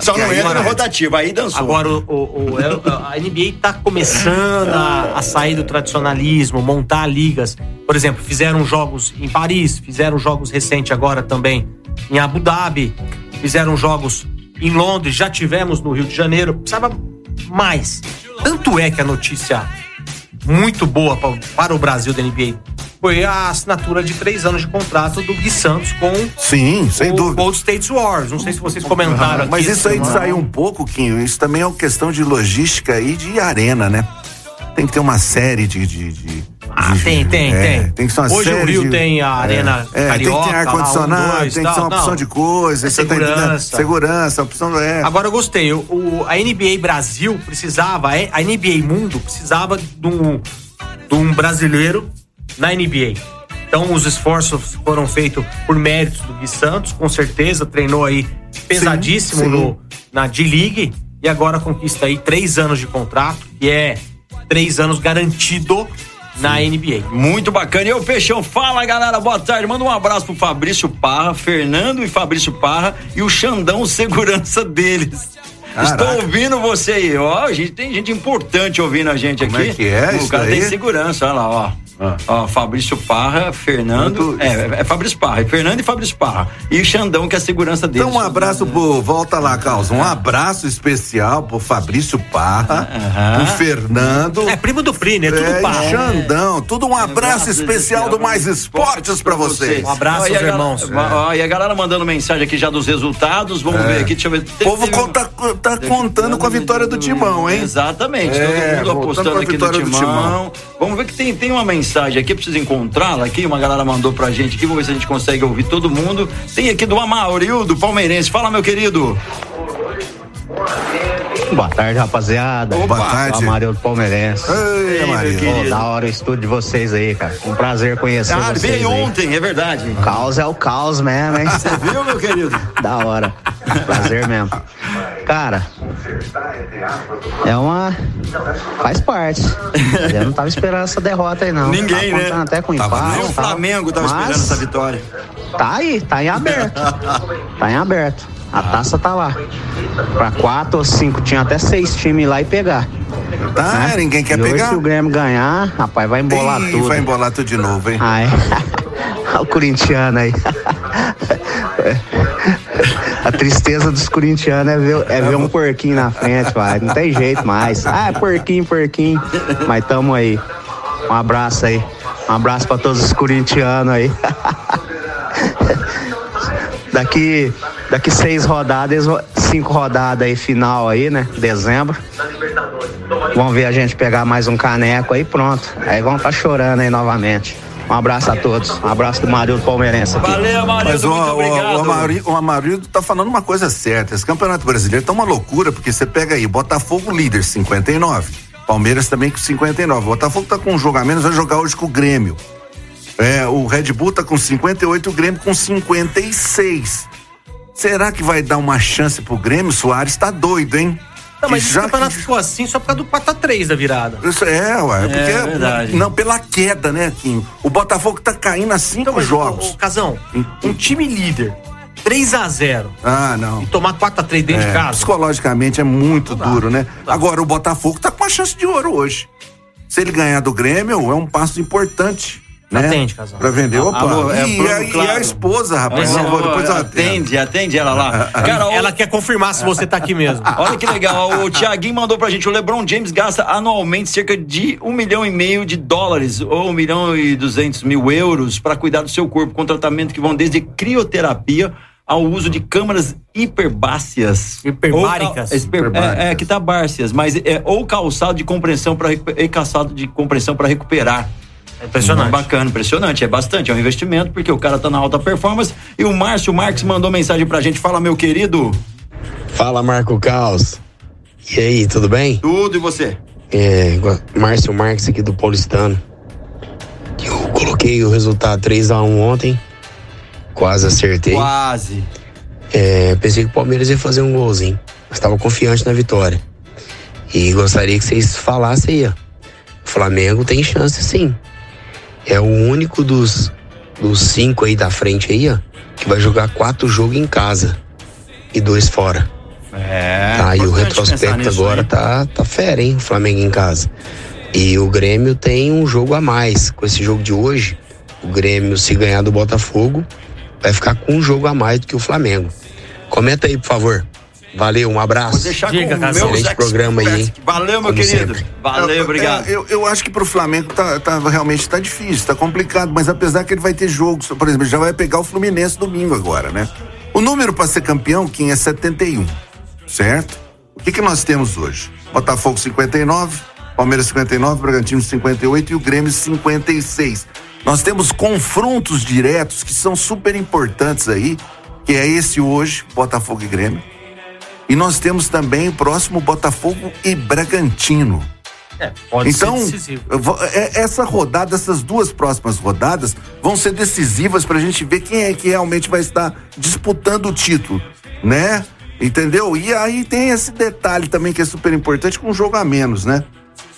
Só não entra no rotativo, aí dançou. Agora, o, o- o- é- a NBA tá começando a, a sair do tradicionalismo, montar ligas. Por exemplo, fizeram jogos em Paris, fizeram jogos recentes agora também em Abu Dhabi, fizeram jogos em Londres, já tivemos no Rio de Janeiro. Precisava mais. Tanto é que a notícia muito boa para o Brasil da NBA foi a assinatura de três anos de contrato do Gui Santos com Sim, sem o dúvida. Gold States Wars. Não sei se vocês comentaram aqui. Mas isso aí de semana. sair um pouco, Quinho, isso também é uma questão de logística e de arena, né? Tem que ter uma série de. de, de- Ah, de- tem, tem, é, tem. Tem que ser uma Hoje o série Rio de- tem a Arena é, é, Tem que Carioca, ter ar-condicionado, um, tem que ter uma tal. opção Não. de coisa. É tá entendendo? segurança. Segurança, opção. É. Agora eu gostei. O, o- a NBA Brasil precisava, a NBA Mundo precisava de um, de um brasileiro na NBA. Então os esforços foram feitos por méritos do Gui Santos, com certeza, treinou aí pesadíssimo sim. no, na D-League e agora conquista aí três anos de contrato, que é três anos garantido na NBA. Muito bacana. E o Peixão, fala galera, boa tarde. Manda um abraço pro Fabrício Parra, Fernando e Fabrício Parra e o Xandão, segurança deles. Caraca. Estou ouvindo você aí, ó. A gente tem gente importante ouvindo a gente Como aqui. é que é O isso cara tem segurança, olha lá, ó. Ah. Ó, Fabrício Parra, Fernando. É, é Fabrício Parra, é Fernando e Fabrício Parra. E o Xandão, que é a segurança deles. Então um abraço pro. Volta lá, Carlos. Um abraço especial pro Fabrício Parra, Aham. pro Fernando. É primo do Pri, né? Tudo É, pá. e Xandão, tudo um abraço Abraço especial do Mais Esportes pra vocês. Um abraço Ó, e a aos galera- irmãos. Ó, e a galera mandando mensagem aqui já dos resultados. Vamos ver aqui, deixa eu ver. O povo conta- tá contando com a vitória do Timão, hein? Exatamente, É, todo mundo apostando com a aqui no vitória do timão. Timão. Vamos ver que tem, tem uma mensagem aqui, preciso encontrá-la aqui. Uma galera mandou pra gente aqui, vamos ver se a gente consegue ouvir todo mundo. Tem aqui do Amarildo Palmeirense. Fala, meu querido. Boa tarde, rapaziada. Boa tarde. Amarildo Palmeirense. Ei. Pô, da hora o estúdio de vocês aí, cara. Um prazer conhecer Ah, vocês veio ontem, é verdade. O caos é o caos mesmo, hein? Você viu, meu querido? da hora. Prazer mesmo. Cara, é uma. Faz parte. Eu não tava esperando essa derrota aí, não. Ninguém, tava né? até com Tava empate. Nem o tal. Flamengo tava Mas esperando essa vitória. Tá aí, tá em aberto. tá em aberto. A taça tá lá. Pra quatro ou cinco, tinha até seis times lá e pegar. Tá, né? ninguém quer e hoje, pegar? se o Grêmio ganhar, rapaz, vai embolar Ih, tudo. Vai embolar tudo de novo, hein? Ai. Olha o corintiano aí. A tristeza dos corintianos é ver, é ver um porquinho na frente, vai. Não tem jeito mais. Ah, é porquinho, porquinho. Mas tamo aí. Um abraço aí. Um abraço pra todos os corintianos aí. Daqui, daqui seis rodadas, cinco rodadas aí, final aí, né? Dezembro. Vão ver a gente pegar mais um caneco aí, pronto. Aí vão estar chorando aí novamente. Um abraço a todos. Um abraço do Marildo Palmeirense aqui. Valeu, Amarildo, Mas o, muito o, obrigado. o, Amarildo, o Amarildo tá falando uma coisa certa. Esse campeonato brasileiro tá uma loucura, porque você pega aí, Botafogo líder, 59. Palmeiras também com 59. O Botafogo tá com um jogo a menos, vai jogar hoje com o Grêmio. É, o Red Bull tá com 58 o Grêmio com 56. Será que vai dar uma chance pro Grêmio? Soares tá doido, hein? Não, mas já campeonato que- ficou assim só por causa do 4x3 da virada. Isso é, ué, porque É verdade. não pela queda, né, Kim? O Botafogo tá caindo a cinco Então, jogos. ô, Casão, um time líder, 3x0, Ah, não. e tomar 4x3 dentro de É, casa. Psicologicamente é muito dá, duro, né? Agora o Botafogo tá com uma chance de ouro hoje. Se ele ganhar do Grêmio, é um passo importante. Né? Atende, casal. Pra vender. Opa, Alô, é, e, Bruno, a, e claro. a esposa, rapaz. Não, vou- depois eu atendo. atende, atende ela lá. Cara, Ela quer confirmar se você tá aqui mesmo. Olha que legal, o Thiaguinho mandou pra gente, o LeBron James gasta anualmente cerca de um milhão e meio de dólares ou um milhão e duzentos mil euros para cuidar do seu corpo com tratamento que vão desde crioterapia ao uso de câmaras hiperbáceas. Hiperbáricas. Ou, hiper- Hiperbáricas. É, é, que tá bárceas, mas é ou calçado de compressão para e calçado de compressão para recuperar. É impressionante. Bacana, impressionante. É bastante, é um investimento, porque o cara tá na alta performance. E o Márcio Marques mandou mensagem pra gente. Fala, meu querido. Fala, Marco Caos. E aí, tudo bem? Tudo e você? É, Márcio Marques aqui do Paulistano. Eu coloquei o resultado 3x1 ontem. Quase acertei. Quase. É, pensei que o Palmeiras ia fazer um golzinho. Mas estava confiante na vitória. E gostaria que vocês falassem aí, ó. O Flamengo tem chance sim. É o único dos, dos cinco aí da frente aí, ó, que vai jogar quatro jogos em casa e dois fora. É. Tá, e o retrospecto agora aí. tá, tá fera, hein? O Flamengo em casa. E o Grêmio tem um jogo a mais. Com esse jogo de hoje, o Grêmio, se ganhar do Botafogo, vai ficar com um jogo a mais do que o Flamengo. Comenta aí, por favor. Valeu, um abraço. Vou deixar Diga, com o meu Excelente programa aí, hein? Valeu, meu Como querido. sempre. Valeu, obrigado. É, eu, eu acho que pro Flamengo tá, tá- realmente tá difícil, tá complicado, mas apesar que ele vai ter jogos, por exemplo, ele já vai pegar o Fluminense domingo agora, né? O número para ser campeão, Kim, é 71, certo? O que que nós temos hoje? Botafogo 59, Palmeiras 59, Bragantino 58 e o Grêmio 56. Nós temos confrontos diretos que são super importantes aí, que é esse hoje, Botafogo e Grêmio. E nós temos também o próximo Botafogo e Bragantino. É, pode então, ser decisivo. é- essa rodada, essas duas próximas rodadas vão ser decisivas pra gente ver quem é que realmente vai estar disputando o título, né? Entendeu? E aí tem esse detalhe também que é super importante com um jogo a menos, né?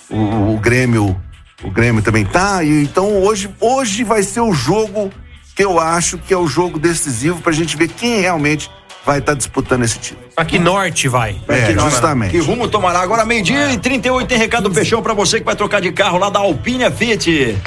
O, o Grêmio, o Grêmio também tá, e então hoje, hoje vai ser o jogo que eu acho que é o jogo decisivo pra gente ver quem realmente vai estar disputando esse título. Pra que norte vai? É, Que não, justamente. Que rumo tomará? Agora, meio-dia e 38 tem recado do Peixão pra você que vai trocar de carro lá da Alpine Fit.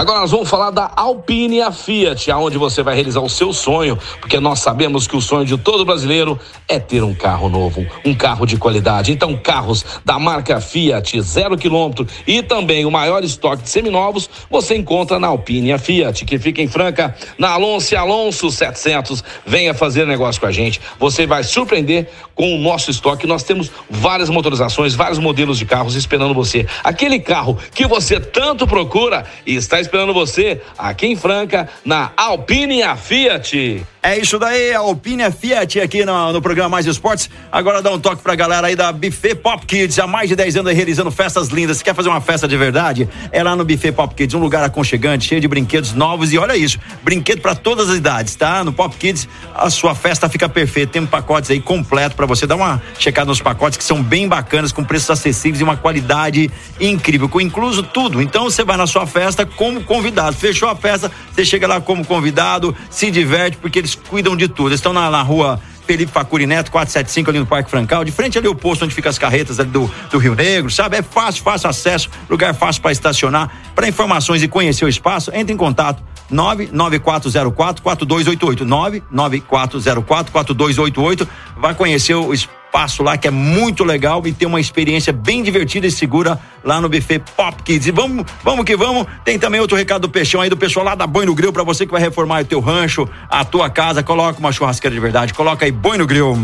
Agora nós vamos falar da Alpine e a Fiat, aonde você vai realizar o seu sonho, porque nós sabemos que o sonho de todo brasileiro é ter um carro novo, um carro de qualidade. Então, carros da marca Fiat, zero quilômetro e também o maior estoque de seminovos, você encontra na Alpine e a Fiat, que fica em Franca, na Alonso Alonso 700. Venha fazer negócio com a gente. Você vai surpreender com o nosso estoque. Nós temos várias motorizações, vários modelos de carros esperando você. Aquele carro que você tanto procura e está esperando você aqui em Franca, na Alpine e a Fiat. É isso daí, a Alpine é Fiat aqui no, no programa Mais Esportes. Agora dá um toque pra galera aí da Buffet Pop Kids, há mais de 10 anos realizando festas lindas. Se quer fazer uma festa de verdade? É lá no Buffet Pop Kids, um lugar aconchegante, cheio de brinquedos novos e olha isso, brinquedo pra todas as idades, tá? No Pop Kids a sua festa fica perfeita. Tem pacotes aí completo pra você dar uma checada nos pacotes que são bem bacanas, com preços acessíveis e uma qualidade incrível, com incluso tudo. Então você vai na sua festa como convidado. Fechou a festa, você chega lá como convidado, se diverte porque eles cuidam de tudo. Eles estão na, na rua Felipe Facuri Neto, 475 ali no Parque Francal, de frente ali o posto onde ficam as carretas do, do Rio Negro, sabe? É fácil, fácil acesso, lugar fácil para estacionar. Para informações e conhecer o espaço, entre em contato 99404 4288 99404 4288 vai conhecer o espaço lá que é muito legal e ter uma experiência bem divertida e segura lá no buffet Pop Kids. E vamos, vamos que vamos. Tem também outro recado do Peixão aí do pessoal lá da Boi no Grill para você que vai reformar o teu rancho, a tua casa, coloca uma churrasqueira de verdade, coloca aí Boi no Grill.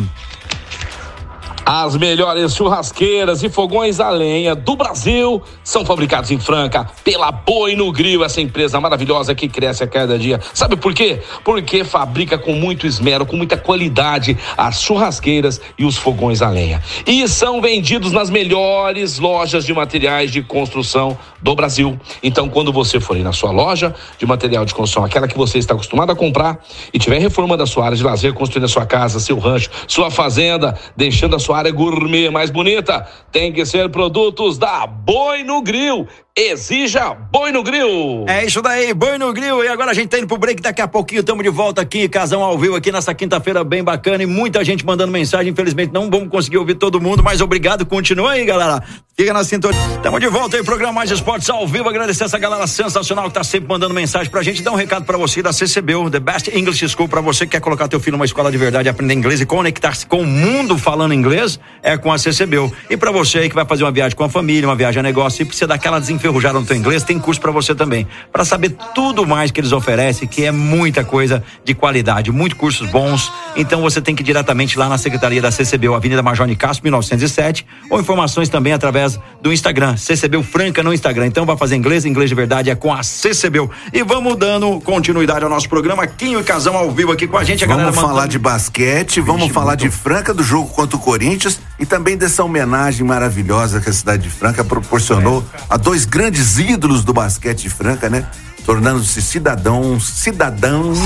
As melhores churrasqueiras e fogões a lenha do Brasil são fabricados em Franca pela Boi no Grill, essa empresa maravilhosa que cresce a cada dia. Sabe por quê? Porque fabrica com muito esmero, com muita qualidade as churrasqueiras e os fogões a lenha. E são vendidos nas melhores lojas de materiais de construção do Brasil. Então, quando você for aí na sua loja de material de construção, aquela que você está acostumado a comprar e tiver reformando a sua área de lazer, construindo a sua casa, seu rancho, sua fazenda, deixando a sua área gourmet mais bonita, tem que ser produtos da Boi no Grill. Exija Boi no Grill. É isso daí, Boi no Grill. E agora a gente tá indo pro break. Daqui a pouquinho estamos de volta aqui, casão ao vivo, aqui nessa quinta-feira bem bacana. E muita gente mandando mensagem. Infelizmente não vamos conseguir ouvir todo mundo, mas obrigado. Continua aí, galera. Fica na sintonia. Estamos de volta aí, programa Mais Esportes ao vivo. Agradecer essa galera sensacional que tá sempre mandando mensagem pra gente. Dar um recado pra você da CCBU, The Best English School, pra você que quer colocar teu filho numa escola de verdade, aprender inglês e conectar-se com o mundo falando inglês, é com a CCBU. E pra você aí que vai fazer uma viagem com a família, uma viagem a negócio, e precisa dar aquela desenferrujada no teu inglês, tem curso pra você também. Pra saber tudo mais que eles oferecem, que é muita coisa de qualidade, muitos cursos bons. Então você tem que ir diretamente lá na Secretaria da CCBU, Avenida Major Nicasso, 1907, ou informações também através do Instagram, CCBU Franca no Instagram. Então vai fazer inglês, inglês de verdade é com a CCBU. E vamos dando continuidade ao nosso programa, Quinho e Casão ao vivo aqui com a gente. A Vamos falar mandando- de basquete, vamos falar de Franca, do jogo contra o Corinthians e também dessa homenagem maravilhosa que a cidade de Franca proporcionou a dois grandes ídolos do basquete de Franca, né? Tornando-se cidadãos, cidadãos.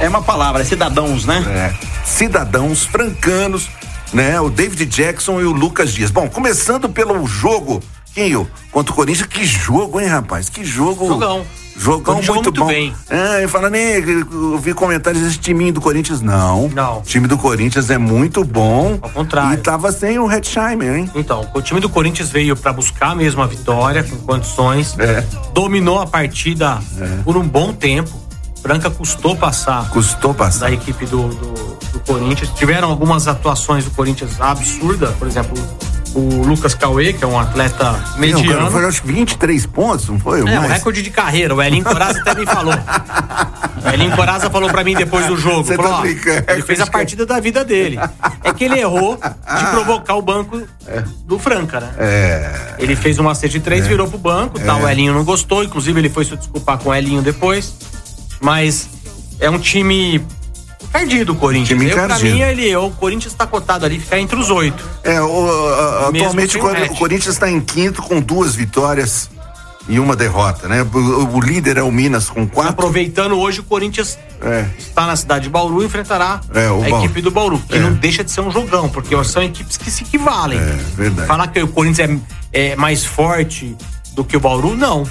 É uma palavra, é cidadãos, né? É, cidadãos francanos, né? O David Jackson e o Lucas Dias. Bom, começando pelo jogo, quem eu? Contra o Corinthians, que jogo, hein, rapaz? Que jogo. Jogão. Jogão Jogou muito, muito bom. bem. É, falando nem, eu vi comentários desse timinho do Corinthians. Não. Não. O time do Corinthians é muito bom. Ao contrário. E tava sem o Hetzheimer, hein? Então, o time do Corinthians veio pra buscar mesmo a vitória, com condições. É. Dominou a partida por um bom tempo. Franca custou passar. Custou passar. Da equipe do, do, do Corinthians. Tiveram algumas atuações do Corinthians absurdas, por exemplo, o Lucas Cauê, que é um atleta mediano. Não, foi acho que 23 pontos, não foi? É, um recorde de carreira. O Elinho Coraza até me falou. O Elinho Coraza falou pra mim depois do jogo. Você falou, tá ó, brincando. ele fez a partida da vida dele. É que ele errou de provocar o banco do Franca, né? É. Ele fez uma C de três, virou pro banco, tá? É. O Elinho não gostou, inclusive ele foi se desculpar com o Elinho depois. Mas é um time encardido o Corinthians. Time Eu, pra encardido. mim, ele, o Corinthians tá cotado ali, ficar entre os oito. É, o, a- atualmente o, o Corinthians está em quinto com duas vitórias e uma derrota, né? O, o líder é o Minas com quatro. Aproveitando hoje, o Corinthians É. está na cidade de Bauru e enfrentará É, o a Bauru. equipe do Bauru, que É. não deixa de ser um jogão, porque são equipes que se equivalem. É, verdade. Falar que o Corinthians é, é mais forte do que o Bauru, não.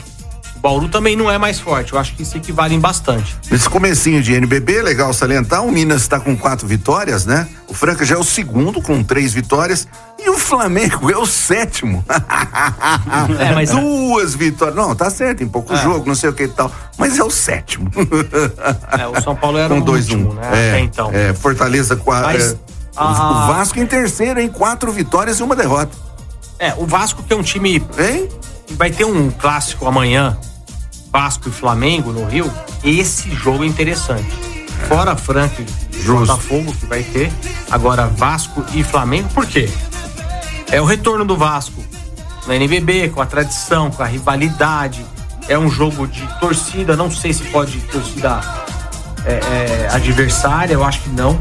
Bauru também não é mais forte. Eu acho que se equivalem bastante. Nesse comecinho de NBB, legal salientar, o Minas está com quatro vitórias, né? O Franca já é o segundo com três vitórias e o Flamengo é o sétimo. É, mas- Duas vitórias. Não, tá certo, em pouco É. jogo, não sei o que e tal, mas é o sétimo. É, o São Paulo era com o dois último, um. né? É, Até então. é, Fortaleza qua- Mas, é, a- o Vasco em terceiro, em quatro vitórias e uma derrota. É, o Vasco que é um time. Vai ter um clássico amanhã, Vasco e Flamengo no Rio. Esse jogo é interessante. Fora Franca e Botafogo que vai ter. Agora Vasco e Flamengo, por quê? É o retorno do Vasco na NBB, com a tradição, com a rivalidade. É um jogo de torcida, não sei se pode torcida é, é, adversária, eu acho que não.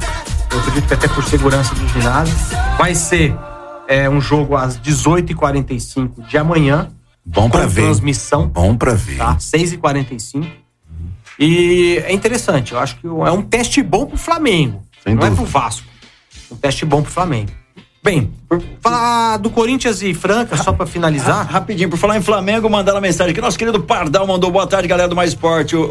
Eu acredito que até por segurança do ginásio. Vai ser é, um jogo às 18h45 de amanhã. Bom pra com ver. transmissão. Bom pra ver. Tá? 6h45. E é interessante, eu acho que é um teste bom pro Flamengo. Sem não é dúvida. pro Vasco. Um teste bom pro Flamengo. Bem, por falar do Corinthians e Franca, só pra finalizar. Rapidinho, por falar em Flamengo, mandaram mensagem aqui. Nosso querido Pardal mandou boa tarde, galera do Mais Esporte. O,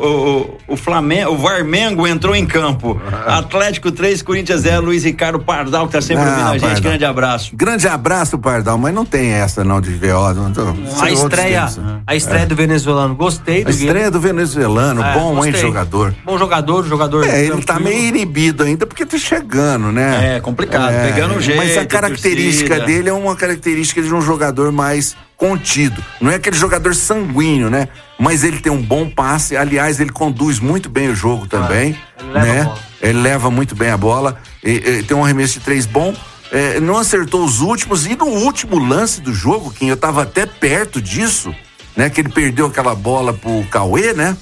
o, o- Flamengo, o Varmengo entrou em campo. Atlético 3, Corinthians 0, Luiz Ricardo Pardal, que tá sempre Ah, ouvindo a gente. Pardal. Grande abraço. Grande abraço, Pardal, mas não tem essa não de VO. Não, tô- A estreia, a estreia É. do venezuelano, gostei do A estreia do venezuelano, É, bom, hein, gostei. jogador. Bom jogador, jogador. É, ele tá tranquilo. meio inibido ainda porque tá chegando, né? É, complicado, pegando o jeito, Mas a característica torcida. dele é uma característica de um jogador mais contido. Não é aquele jogador sanguíneo, né? Mas ele tem um bom passe. Aliás, ele conduz muito bem o jogo também, ele leva a né? bola. Ele leva muito bem a bola. E- e tem um arremesso de três bom. É, não acertou os últimos. E no último lance do jogo, que eu tava até perto disso, né? Que ele perdeu aquela bola pro Cauê, né?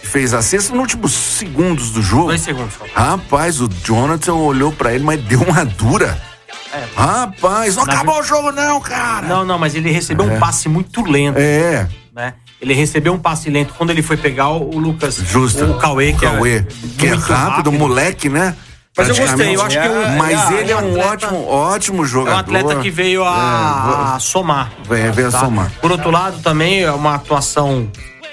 Que fez a cesta nos últimos segundos do jogo. Dois segundos. Rapaz, o Jonathan olhou pra ele, mas deu uma dura. Rapaz, não Na acabou o jogo não, cara. Não, não, mas ele recebeu É. um passe muito lento. É. Né? Ele recebeu um passe lento quando ele foi pegar o, Lucas. Justo. O Cauê, que Cauê, é. que é muito rápido, moleque, né? Mas eu gostei, eu acho que Mas é, ele é é um atleta- ótimo, ótimo É jogador. um atleta que veio a, a somar. Veio- veio a somar. Por outro lado, também é uma atuação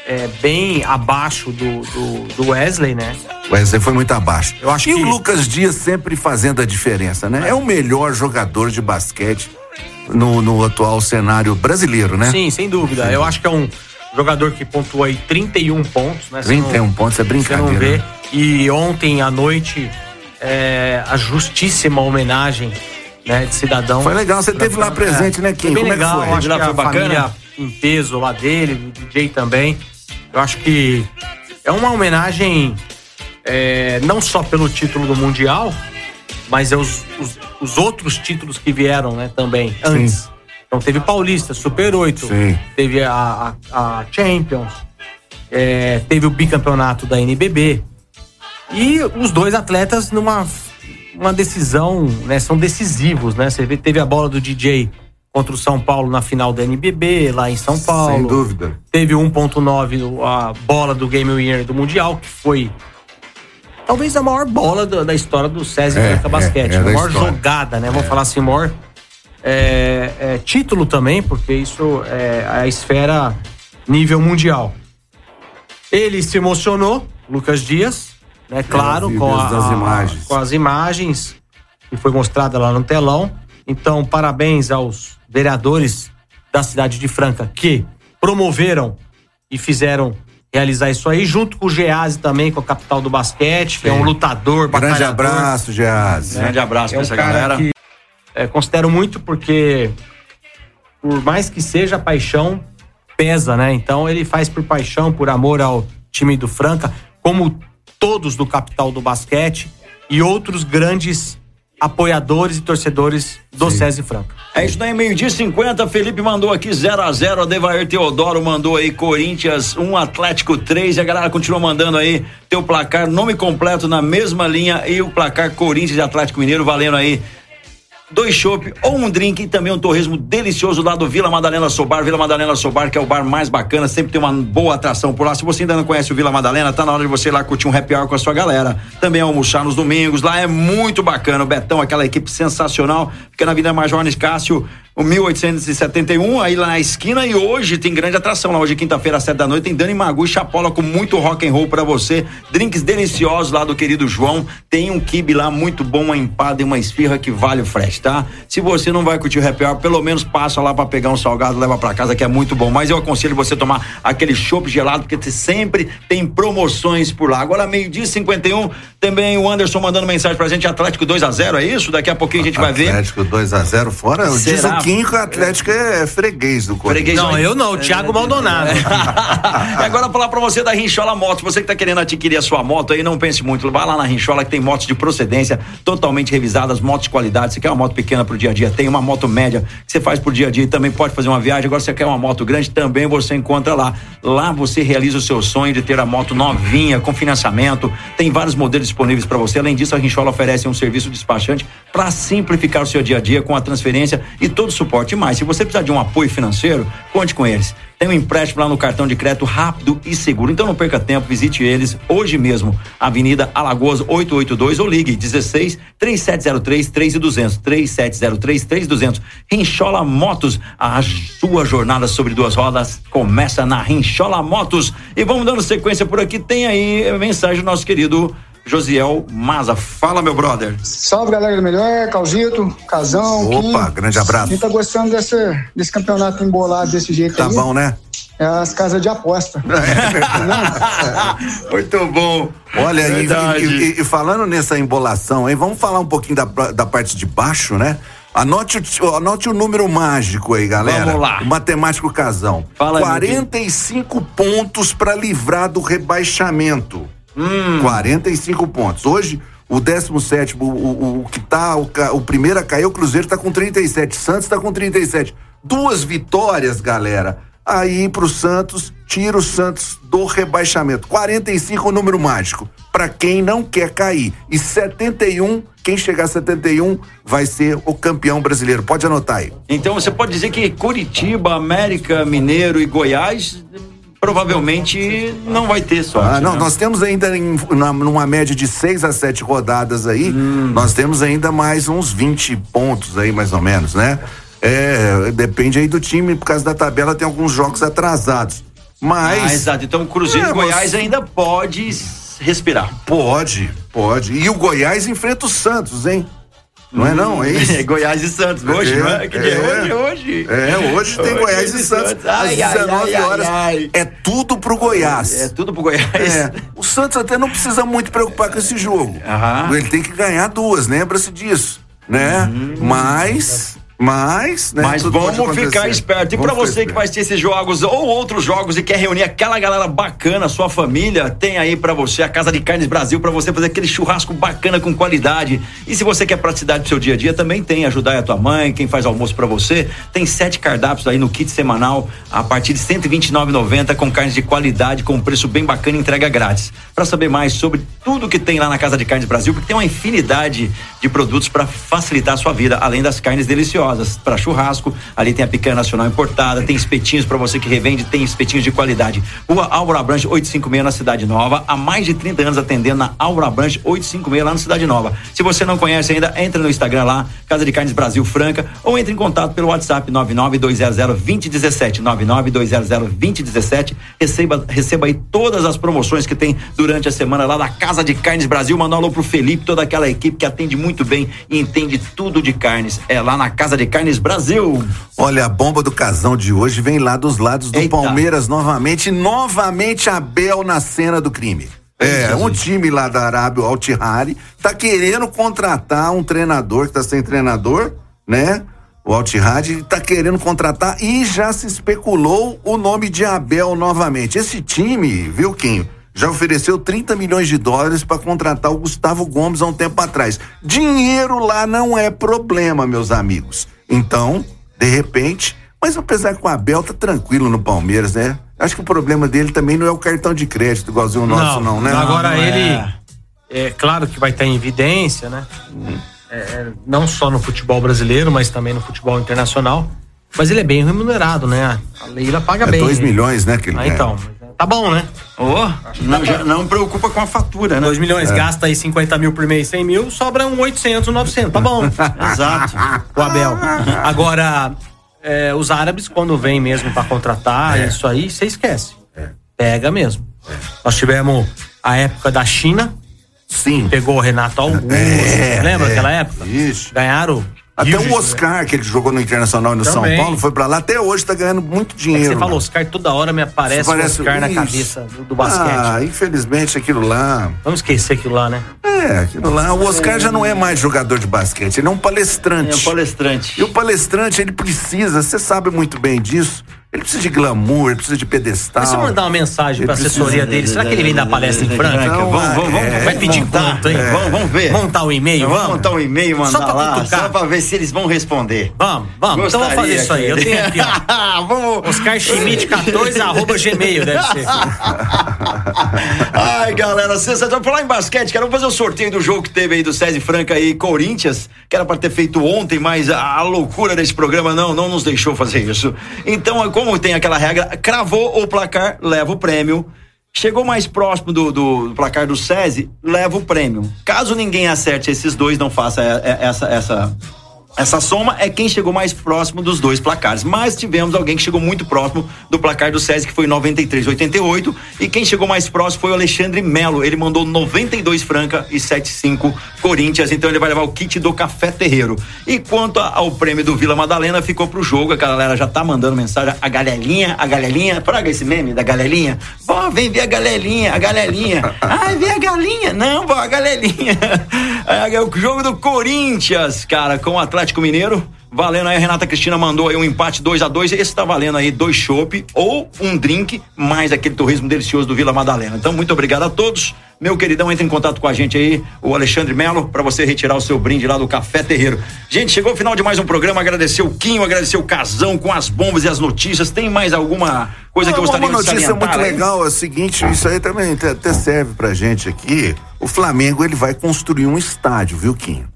é, bem abaixo do, do, do Wesley, né? O Wesley foi muito abaixo. Eu acho e que- o Lucas Dias sempre fazendo a diferença, né? É, o melhor jogador de basquete no, no atual cenário brasileiro, né? Sim, sem dúvida. Eu acho que é um jogador que pontua aí 31 pontos, né? Você 31 não- pontos é Você brincadeira. não vê. E ontem à noite, é, a justíssima homenagem né, de cidadão. Foi legal, você teve lá presente, né, Kim? Foi bem Como é que legal, foi? acho Lá que foi a bacana? família em peso lá dele, do DJ também. Eu acho que é uma homenagem é, não só pelo título do Mundial, mas é os, os, os outros títulos que vieram né, também antes. Então teve Paulista, Super 8, Sim. teve a, a, a Champions, é, teve o bicampeonato da NBB. E os dois atletas numa uma decisão, né, são decisivos, né? Você vê, teve a bola do DJ contra o São Paulo na final da NBB, lá em São Paulo. Sem dúvida. Teve 1.9 a bola do Game Winner do Mundial, que foi talvez a maior bola da, da história do César É, é, Basquete. é a maior história. jogada, né? Vamos falar assim, maior é, é, título também, porque isso é a esfera nível mundial. Ele se emocionou, Lucas Dias, né? Claro, com, a- as das imagens. com as imagens que foi mostrada lá no telão. Então, parabéns aos vereadores da cidade de Franca que promoveram e fizeram realizar isso aí, junto com o Gease também, com a capital do basquete, que é um lutador, Grande abraço, Gease. Grande abraço É pra um essa galera. que é, considero muito porque, por mais que seja a paixão, pesa, né? Então ele faz por paixão, por amor ao time do Franca, como todos do capital do basquete e outros grandes apoiadores e torcedores do SESI Franca. É isso daí, meio-dia 50. Felipe mandou aqui 0 a 0 Adevair Teodoro mandou aí Corinthians 1, Atlético 3. E a galera continua mandando aí teu placar, nome completo na mesma linha e o placar Corinthians e Atlético Mineiro valendo aí dois chopp ou um drink e também um torresmo delicioso lá do Vila Madalena Sobar. Vila Madalena Sobar, que é o bar mais bacana, sempre tem uma boa atração por lá. Se você ainda não conhece o Vila Madalena, tá na hora de você ir lá curtir um happy hour com a sua galera. Também almoçar nos domingos. Lá é muito bacana. O Betão, aquela equipe sensacional, fica na Avenida Major Cássio. O 1871, aí lá na esquina, e hoje tem grande atração lá. Hoje, quinta-feira, às sete da noite, tem Dani Magu e Chapola com muito rock and roll pra você. Drinks deliciosos lá do querido João. Tem um kibe lá muito bom, uma empada e uma esfirra que vale o frete, tá? Se você não vai curtir o happy hour, pelo menos passa lá pra pegar um salgado, leva pra casa, que é muito bom. Mas eu aconselho você tomar aquele chopp gelado, porque sempre tem promoções por lá. Agora, meio-dia e 51, também o Anderson mandando mensagem pra gente, Atlético 2 a 0 é isso? Daqui a pouquinho a gente vai ver. Atlético 2 a 0 fora. Diz Será? o Quinho que o Atlético é freguês do Corinthians. Não, eu não, o Thiago Maldonado. E agora falar pra você da Rinchola Motos. Você que tá querendo adquirir a sua moto aí, não pense muito. Vai lá na Rinchola que tem motos de procedência totalmente revisadas, motos de qualidade. Você quer uma moto pequena pro dia a dia? Tem uma moto média que você faz pro dia a dia e também pode fazer uma viagem. Agora você quer uma moto grande, também você encontra lá. Lá você realiza o seu sonho de ter a moto novinha, com financiamento. Tem vários modelos disponíveis para você. Além disso, a Rinchola oferece um serviço despachante para simplificar o seu dia a dia com a transferência e todo o suporte. E mais, se você precisar de um apoio financeiro, conte com eles. Tem um empréstimo lá no cartão de crédito rápido e seguro. Então não perca tempo, visite eles hoje mesmo. Avenida Alagoas 882 ou ligue 16 3703 3200 3703 3200. Rinchola Motos, a sua jornada sobre duas rodas começa na Rinchola Motos. E vamos dando sequência por aqui. Tem aí mensagem do nosso querido Josiel Maza. Fala, meu brother. Salve galera do melhor, Calzito, Casão. Opa, Kim. grande abraço. Quem tá gostando desse, desse campeonato embolado desse jeito Tá aí? bom, né? É as casas de aposta. Muito bom. Olha, e, Verdade. e- e- e falando nessa embolação aí, vamos falar um pouquinho da, da parte de baixo, né? Anote, o- anote o número mágico aí, galera. Vamos lá. O matemático casão. Fala aí, meu 45 pontos para livrar do rebaixamento. Hum. 45 pontos. Hoje, o 17, o, o, o que tá, o, o primeiro a cair, o Cruzeiro tá com 37. Santos tá com 37. Duas vitórias, galera. Aí pro Santos, tira o Santos do rebaixamento. 45 o número mágico. Pra quem não quer cair. E 71, quem chegar a 71 vai ser o campeão brasileiro. Pode anotar aí. Então você pode dizer que Curitiba, América, Mineiro e Goiás provavelmente não vai ter sorte. Ah, não, né? nós temos ainda em, na- numa média de seis a sete rodadas aí, Hum. nós temos ainda mais uns 20 pontos aí, mais ou menos, né? É, depende aí do time, por causa da tabela tem alguns jogos atrasados. Mas. Ah, exato. Então Cruzeiro É, e Goiás ainda pode respirar. Pode, pode. E o Goiás enfrenta o Santos, hein? Não é não, é isso? Goiás e Santos. Hoje, não é? Que dia é hoje? Hoje. É, hoje tem Goiás e Santos. Ai, às ai, 19 ai, horas. ai. É tudo pro Goiás. É tudo pro Goiás. É, o Santos até não precisa muito preocupar com esse jogo. Aham. Ele tem que ganhar duas, lembra-se disso, né? Mas, mas, né? Mas vamos ficar esperto. E ficar você que vai assistir esses jogos ou outros jogos e quer reunir aquela galera bacana, sua família, tem aí pra você a Casa de Carnes Brasil pra você fazer aquele churrasco bacana com qualidade. E se você quer praticidade pro seu dia a dia, também tem ajudar a tua mãe, quem faz almoço pra você. Tem sete cardápios aí no kit semanal a partir de R$ 129,90 com carnes de qualidade com preço bem bacana e entrega grátis. Pra saber mais sobre tudo que tem lá na Casa de Carnes Brasil, porque tem uma infinidade de produtos pra facilitar a sua vida, além das carnes deliciosas para churrasco. Ali tem a picanha nacional importada, tem espetinhos para você que revende, tem espetinhos de qualidade. Rua Álvaro Abranche 856 na Cidade Nova, há mais de 30 anos atendendo na Álvaro Abranche 856 lá na Cidade Nova. Se você não conhece ainda, entra no Instagram lá, Casa de Carnes Brasil Franca, ou entre em contato pelo WhatsApp 99200 2017, 99200 2017. Receba, receba aí todas as promoções que tem durante a semana lá da Casa de Carnes Brasil. Manda um alô pro Felipe, toda aquela equipe que atende muito bem e entende tudo de carnes. É lá na Casa de de Carnes Brasil. Olha, a bomba do casão de hoje vem lá dos lados do Eita. Palmeiras novamente, novamente Abel na cena do crime. É, um time lá da Arábia, o Altihari, tá querendo contratar um treinador que tá sem treinador, né? O Altihari tá querendo contratar e já se especulou o nome de Abel novamente. Esse time, viu, Quinho? Já ofereceu 30 milhões de dólares para contratar o Gustavo Gomes há um tempo atrás. Dinheiro lá não é problema, meus amigos. Então, de repente, mas apesar que o Abel tá tranquilo no Palmeiras, né? Acho que o problema dele também não é o cartão de crédito, igualzinho o nosso, não, né? Agora Não, não ele. é. É. claro que vai estar em evidência, né? É, é, não só no futebol brasileiro, mas também no futebol internacional. Mas ele é bem remunerado, né? A Leila paga É bem. 2 milhões, né, que ele Ah, ganha. então. Tá bom, né? Ô, não, já não preocupa com a fatura, né? 2 milhões, É. gasta aí 50 mil por mês, 100 mil, sobra um 800, 900. Tá bom. Exato. O Abel. Agora, é, os árabes, quando vêm mesmo pra contratar, isso aí, você esquece. Pega mesmo. Nós tivemos a época da China. Sim. Pegou o Renato Augusto. É, lembra é. aquela época? Isso. Ganharam. Até o Oscar, que ele jogou no Internacional e no Também. São Paulo, foi pra lá, até hoje tá ganhando muito É dinheiro. você falou, lá. Oscar, toda hora me aparece Isso o parece- Oscar na isso. cabeça do, do basquete. Ah, infelizmente aquilo lá. Vamos esquecer aquilo lá, né? É, aquilo lá. O Oscar já não é mais jogador de basquete, ele é um palestrante. É um palestrante. E o palestrante, ele precisa, você sabe muito bem disso, ele precisa de glamour, ele precisa de pedestal. Mas se eu mandar uma mensagem pra Ele assessoria dele, será que ele vem dar palestra em Franca? Vamos, vamos, vamos, Vai vamos pedir montar. conta, hein? É. Vamos, vamos ver. Montar o e-mail, Vamos vamos? montar um e-mail, mandar Só pra lá, cutucar. só pra ver se eles vão responder. Vamos, vamos. então vamos fazer isso aí. Eu tenho aqui, ó. vamos. Oscar Schmidt 14 arroba gmail, deve ser. Ai, galera, sensacional. Falar em basquete, quero fazer o sorteio do jogo que teve aí do César Franca e Corinthians, que era pra ter feito ontem, mas a, a loucura desse programa não, não nos deixou fazer isso. Então, como tem aquela regra, cravou o placar, leva o prêmio. Chegou mais próximo do, do placar do SESI, leva o prêmio. Caso ninguém acerte esses dois, não faça é, é, essa, essa, essa soma, é quem chegou mais próximo dos dois placares. Mas tivemos alguém que chegou muito próximo do placar do SESI, que foi 93,88. E quem chegou mais próximo foi o Alexandre Melo. Ele mandou 92 Franca e 75 Corinthians. Então ele vai levar o kit do Café Terreiro. E quanto ao prêmio do Vila Madalena, ficou pro jogo. A galera já tá mandando mensagem. A galerinha, a galerinha. Praga esse meme da galerinha. Vó, vem ver a galerinha, a galerinha. Ai, vem a galinha. Não, vó, a galerinha. É o jogo do Corinthians, cara, com o Atlético Mineiro. Valendo aí, a Renata Cristina mandou aí um empate 2 a 2 Esse tá valendo aí dois chopp ou um drink, mais aquele torresmo delicioso do Vila Madalena. Então, muito obrigado a todos. Meu queridão, entre em contato com a gente aí, o Alexandre Melo, para você retirar o seu brinde lá do Café Terreiro. Gente, chegou o final de mais um programa. Agradecer o Quinho, agradecer o Casão com as bombas e as notícias. Tem mais alguma coisa que eu gostaria Uma de notícia salientar muito aí? legal é o seguinte, isso aí também até serve pra gente aqui. O Flamengo, ele vai construir um estádio, viu, Quinho?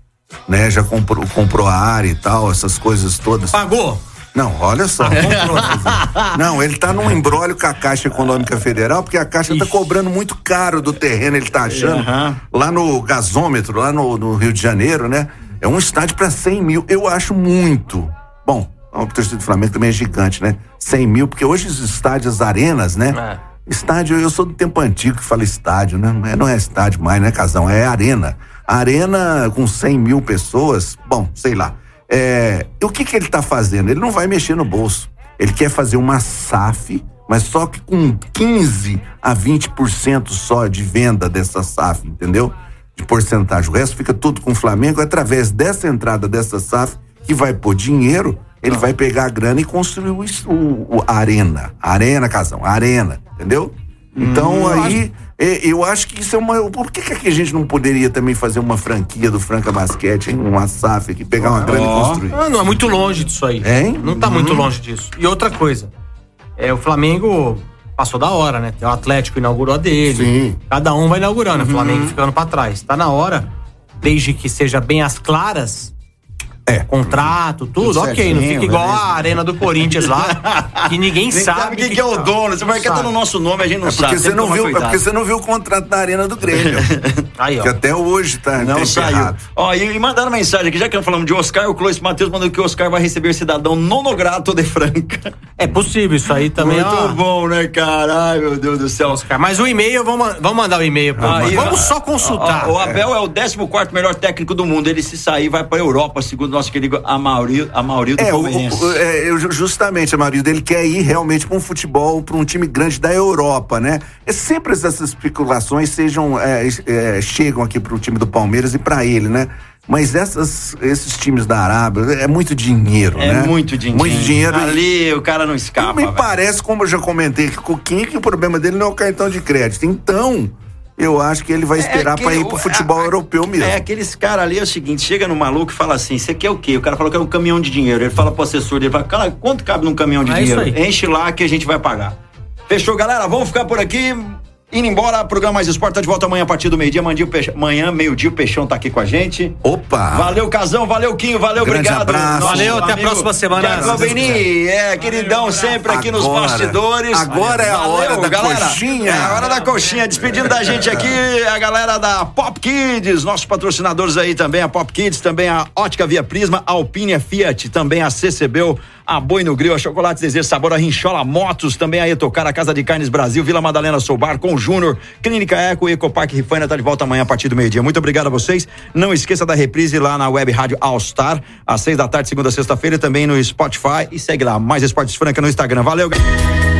Né, já comprou, comprou a área e tal, essas coisas todas. Pagou? Não, olha só. Não, ele tá num embrólio com a Caixa Econômica Federal, porque a Caixa tá cobrando muito caro do terreno, ele tá achando. Aham. Lá no gasômetro, lá no, no Rio de Janeiro, né? É um estádio pra 100 mil. Eu acho muito. Bom, o torcida do Flamengo também é gigante, né? 100 mil, porque hoje os estádios, as arenas, né? É. Estádio, eu sou do tempo antigo que fala estádio, né? Não é, não é estádio mais, né, Casão? É arena. Arena com 100 mil pessoas, bom, sei lá. É, o que que ele tá fazendo? Ele não vai mexer no bolso. Ele quer fazer uma SAF, mas só que com 15 a 20% só de venda dessa SAF, entendeu? De porcentagem. O resto fica tudo com o Flamengo. Através dessa entrada dessa SAF, que vai pôr dinheiro, ele vai pegar a grana e construir o, o- a arena. Arena, Casão, arena, entendeu? Então aí, é, eu acho que isso é uma. Por que, que a gente não poderia também fazer uma franquia do Franca Basquete, hein? Uma SAF aqui, pegar uma grana e construir? Ah, não é muito longe disso aí. Hein? Não tá muito longe disso. E outra coisa, é, o Flamengo passou da hora, né? O Atlético inaugurou a dele. Sim. Cada um vai inaugurando, o Flamengo ficando pra trás. Tá na hora, desde que seja bem às claras. É. Contrato, tudo, Tudo ok. Não certinho, fica igual beleza. a arena do Corinthians lá, que ninguém sabe. sabe quem que é o dono. Você vai tá no nosso nome, a gente não É sabe. você não viu, é porque você não viu o contrato da Arena do Grêmio. Aí, ó. que até hoje tá Não tá saiu. Ó, e, e mandaram mensagem aqui, já que nós falamos de Oscar, o Clois Matheus mandou que o Oscar vai receber cidadão nonograto de Franca. É possível isso aí também. Muito ó. bom, né, cara? Ai, meu Deus do céu. Oscar, Mas o e-mail, vamos, vamos mandar o e-mail pra Aí, Vamos ó, só consultar. ó, O Abel é o 14 melhor técnico do mundo. Ele se sair, vai pra Europa, segundo nosso querido Amauril, Amauril do É, o, Palmeirense. o- é, eu ju- justamente, Amarildo, ele quer ir realmente para um futebol, para um time grande da Europa, né? É sempre essas especulações sejam, é, é, chegam aqui para o time do Palmeiras e para ele, né? Mas essas, esses times da Arábia é muito dinheiro, É né? muito dinheiro. Muito dinheiro. Ali o cara não escapa. Me velho. parece, como eu já comentei com o Coquinho, que o problema dele não é o cartão de crédito. Então, eu acho que ele vai esperar que para ir o- pro futebol europeu mesmo. É, aqueles caras ali é o seguinte: chega no maluco e fala assim: você quer o quê? O cara falou que é um caminhão de dinheiro. Ele fala pro assessor dele: fala, cara, quanto cabe num caminhão de É dinheiro? Enche lá que a gente vai pagar. Fechou, galera? Vamos ficar por aqui. Indo embora, programa Mais Esporte tá de volta amanhã a partir do meio-dia. Amanhã, meio-dia, o Peixão tá aqui com a gente. Opa! Valeu, Casão, valeu, Quinho, valeu, Grande obrigado. abraço. Valeu, até a próxima semana. Beni, é, queridão, sempre aqui nos Agora. bastidores. Agora é a hora da coxinha. É a hora da coxinha. Despedindo da gente aqui, a galera da Pop Kids, nossos patrocinadores aí também, a Pop Kids, também a Ótica Via Prisma, a Alpine a Fiat, também a CCBU, a Boi no Grill, a Chocolate Desejo Sabor, a Rinchola Motos, também a Etocar, a Casa de Carnes Brasil, Vila Madalena Soubar, com Júnior, Clínica Eco Ecopark Rifaina tá de volta amanhã a partir do meio-dia. Muito obrigado a vocês. Não esqueça da reprise lá na Web Rádio All Star, às seis da tarde, segunda a sexta-feira, também no Spotify. E segue lá, mais Esportes Franca no Instagram. Valeu, galera.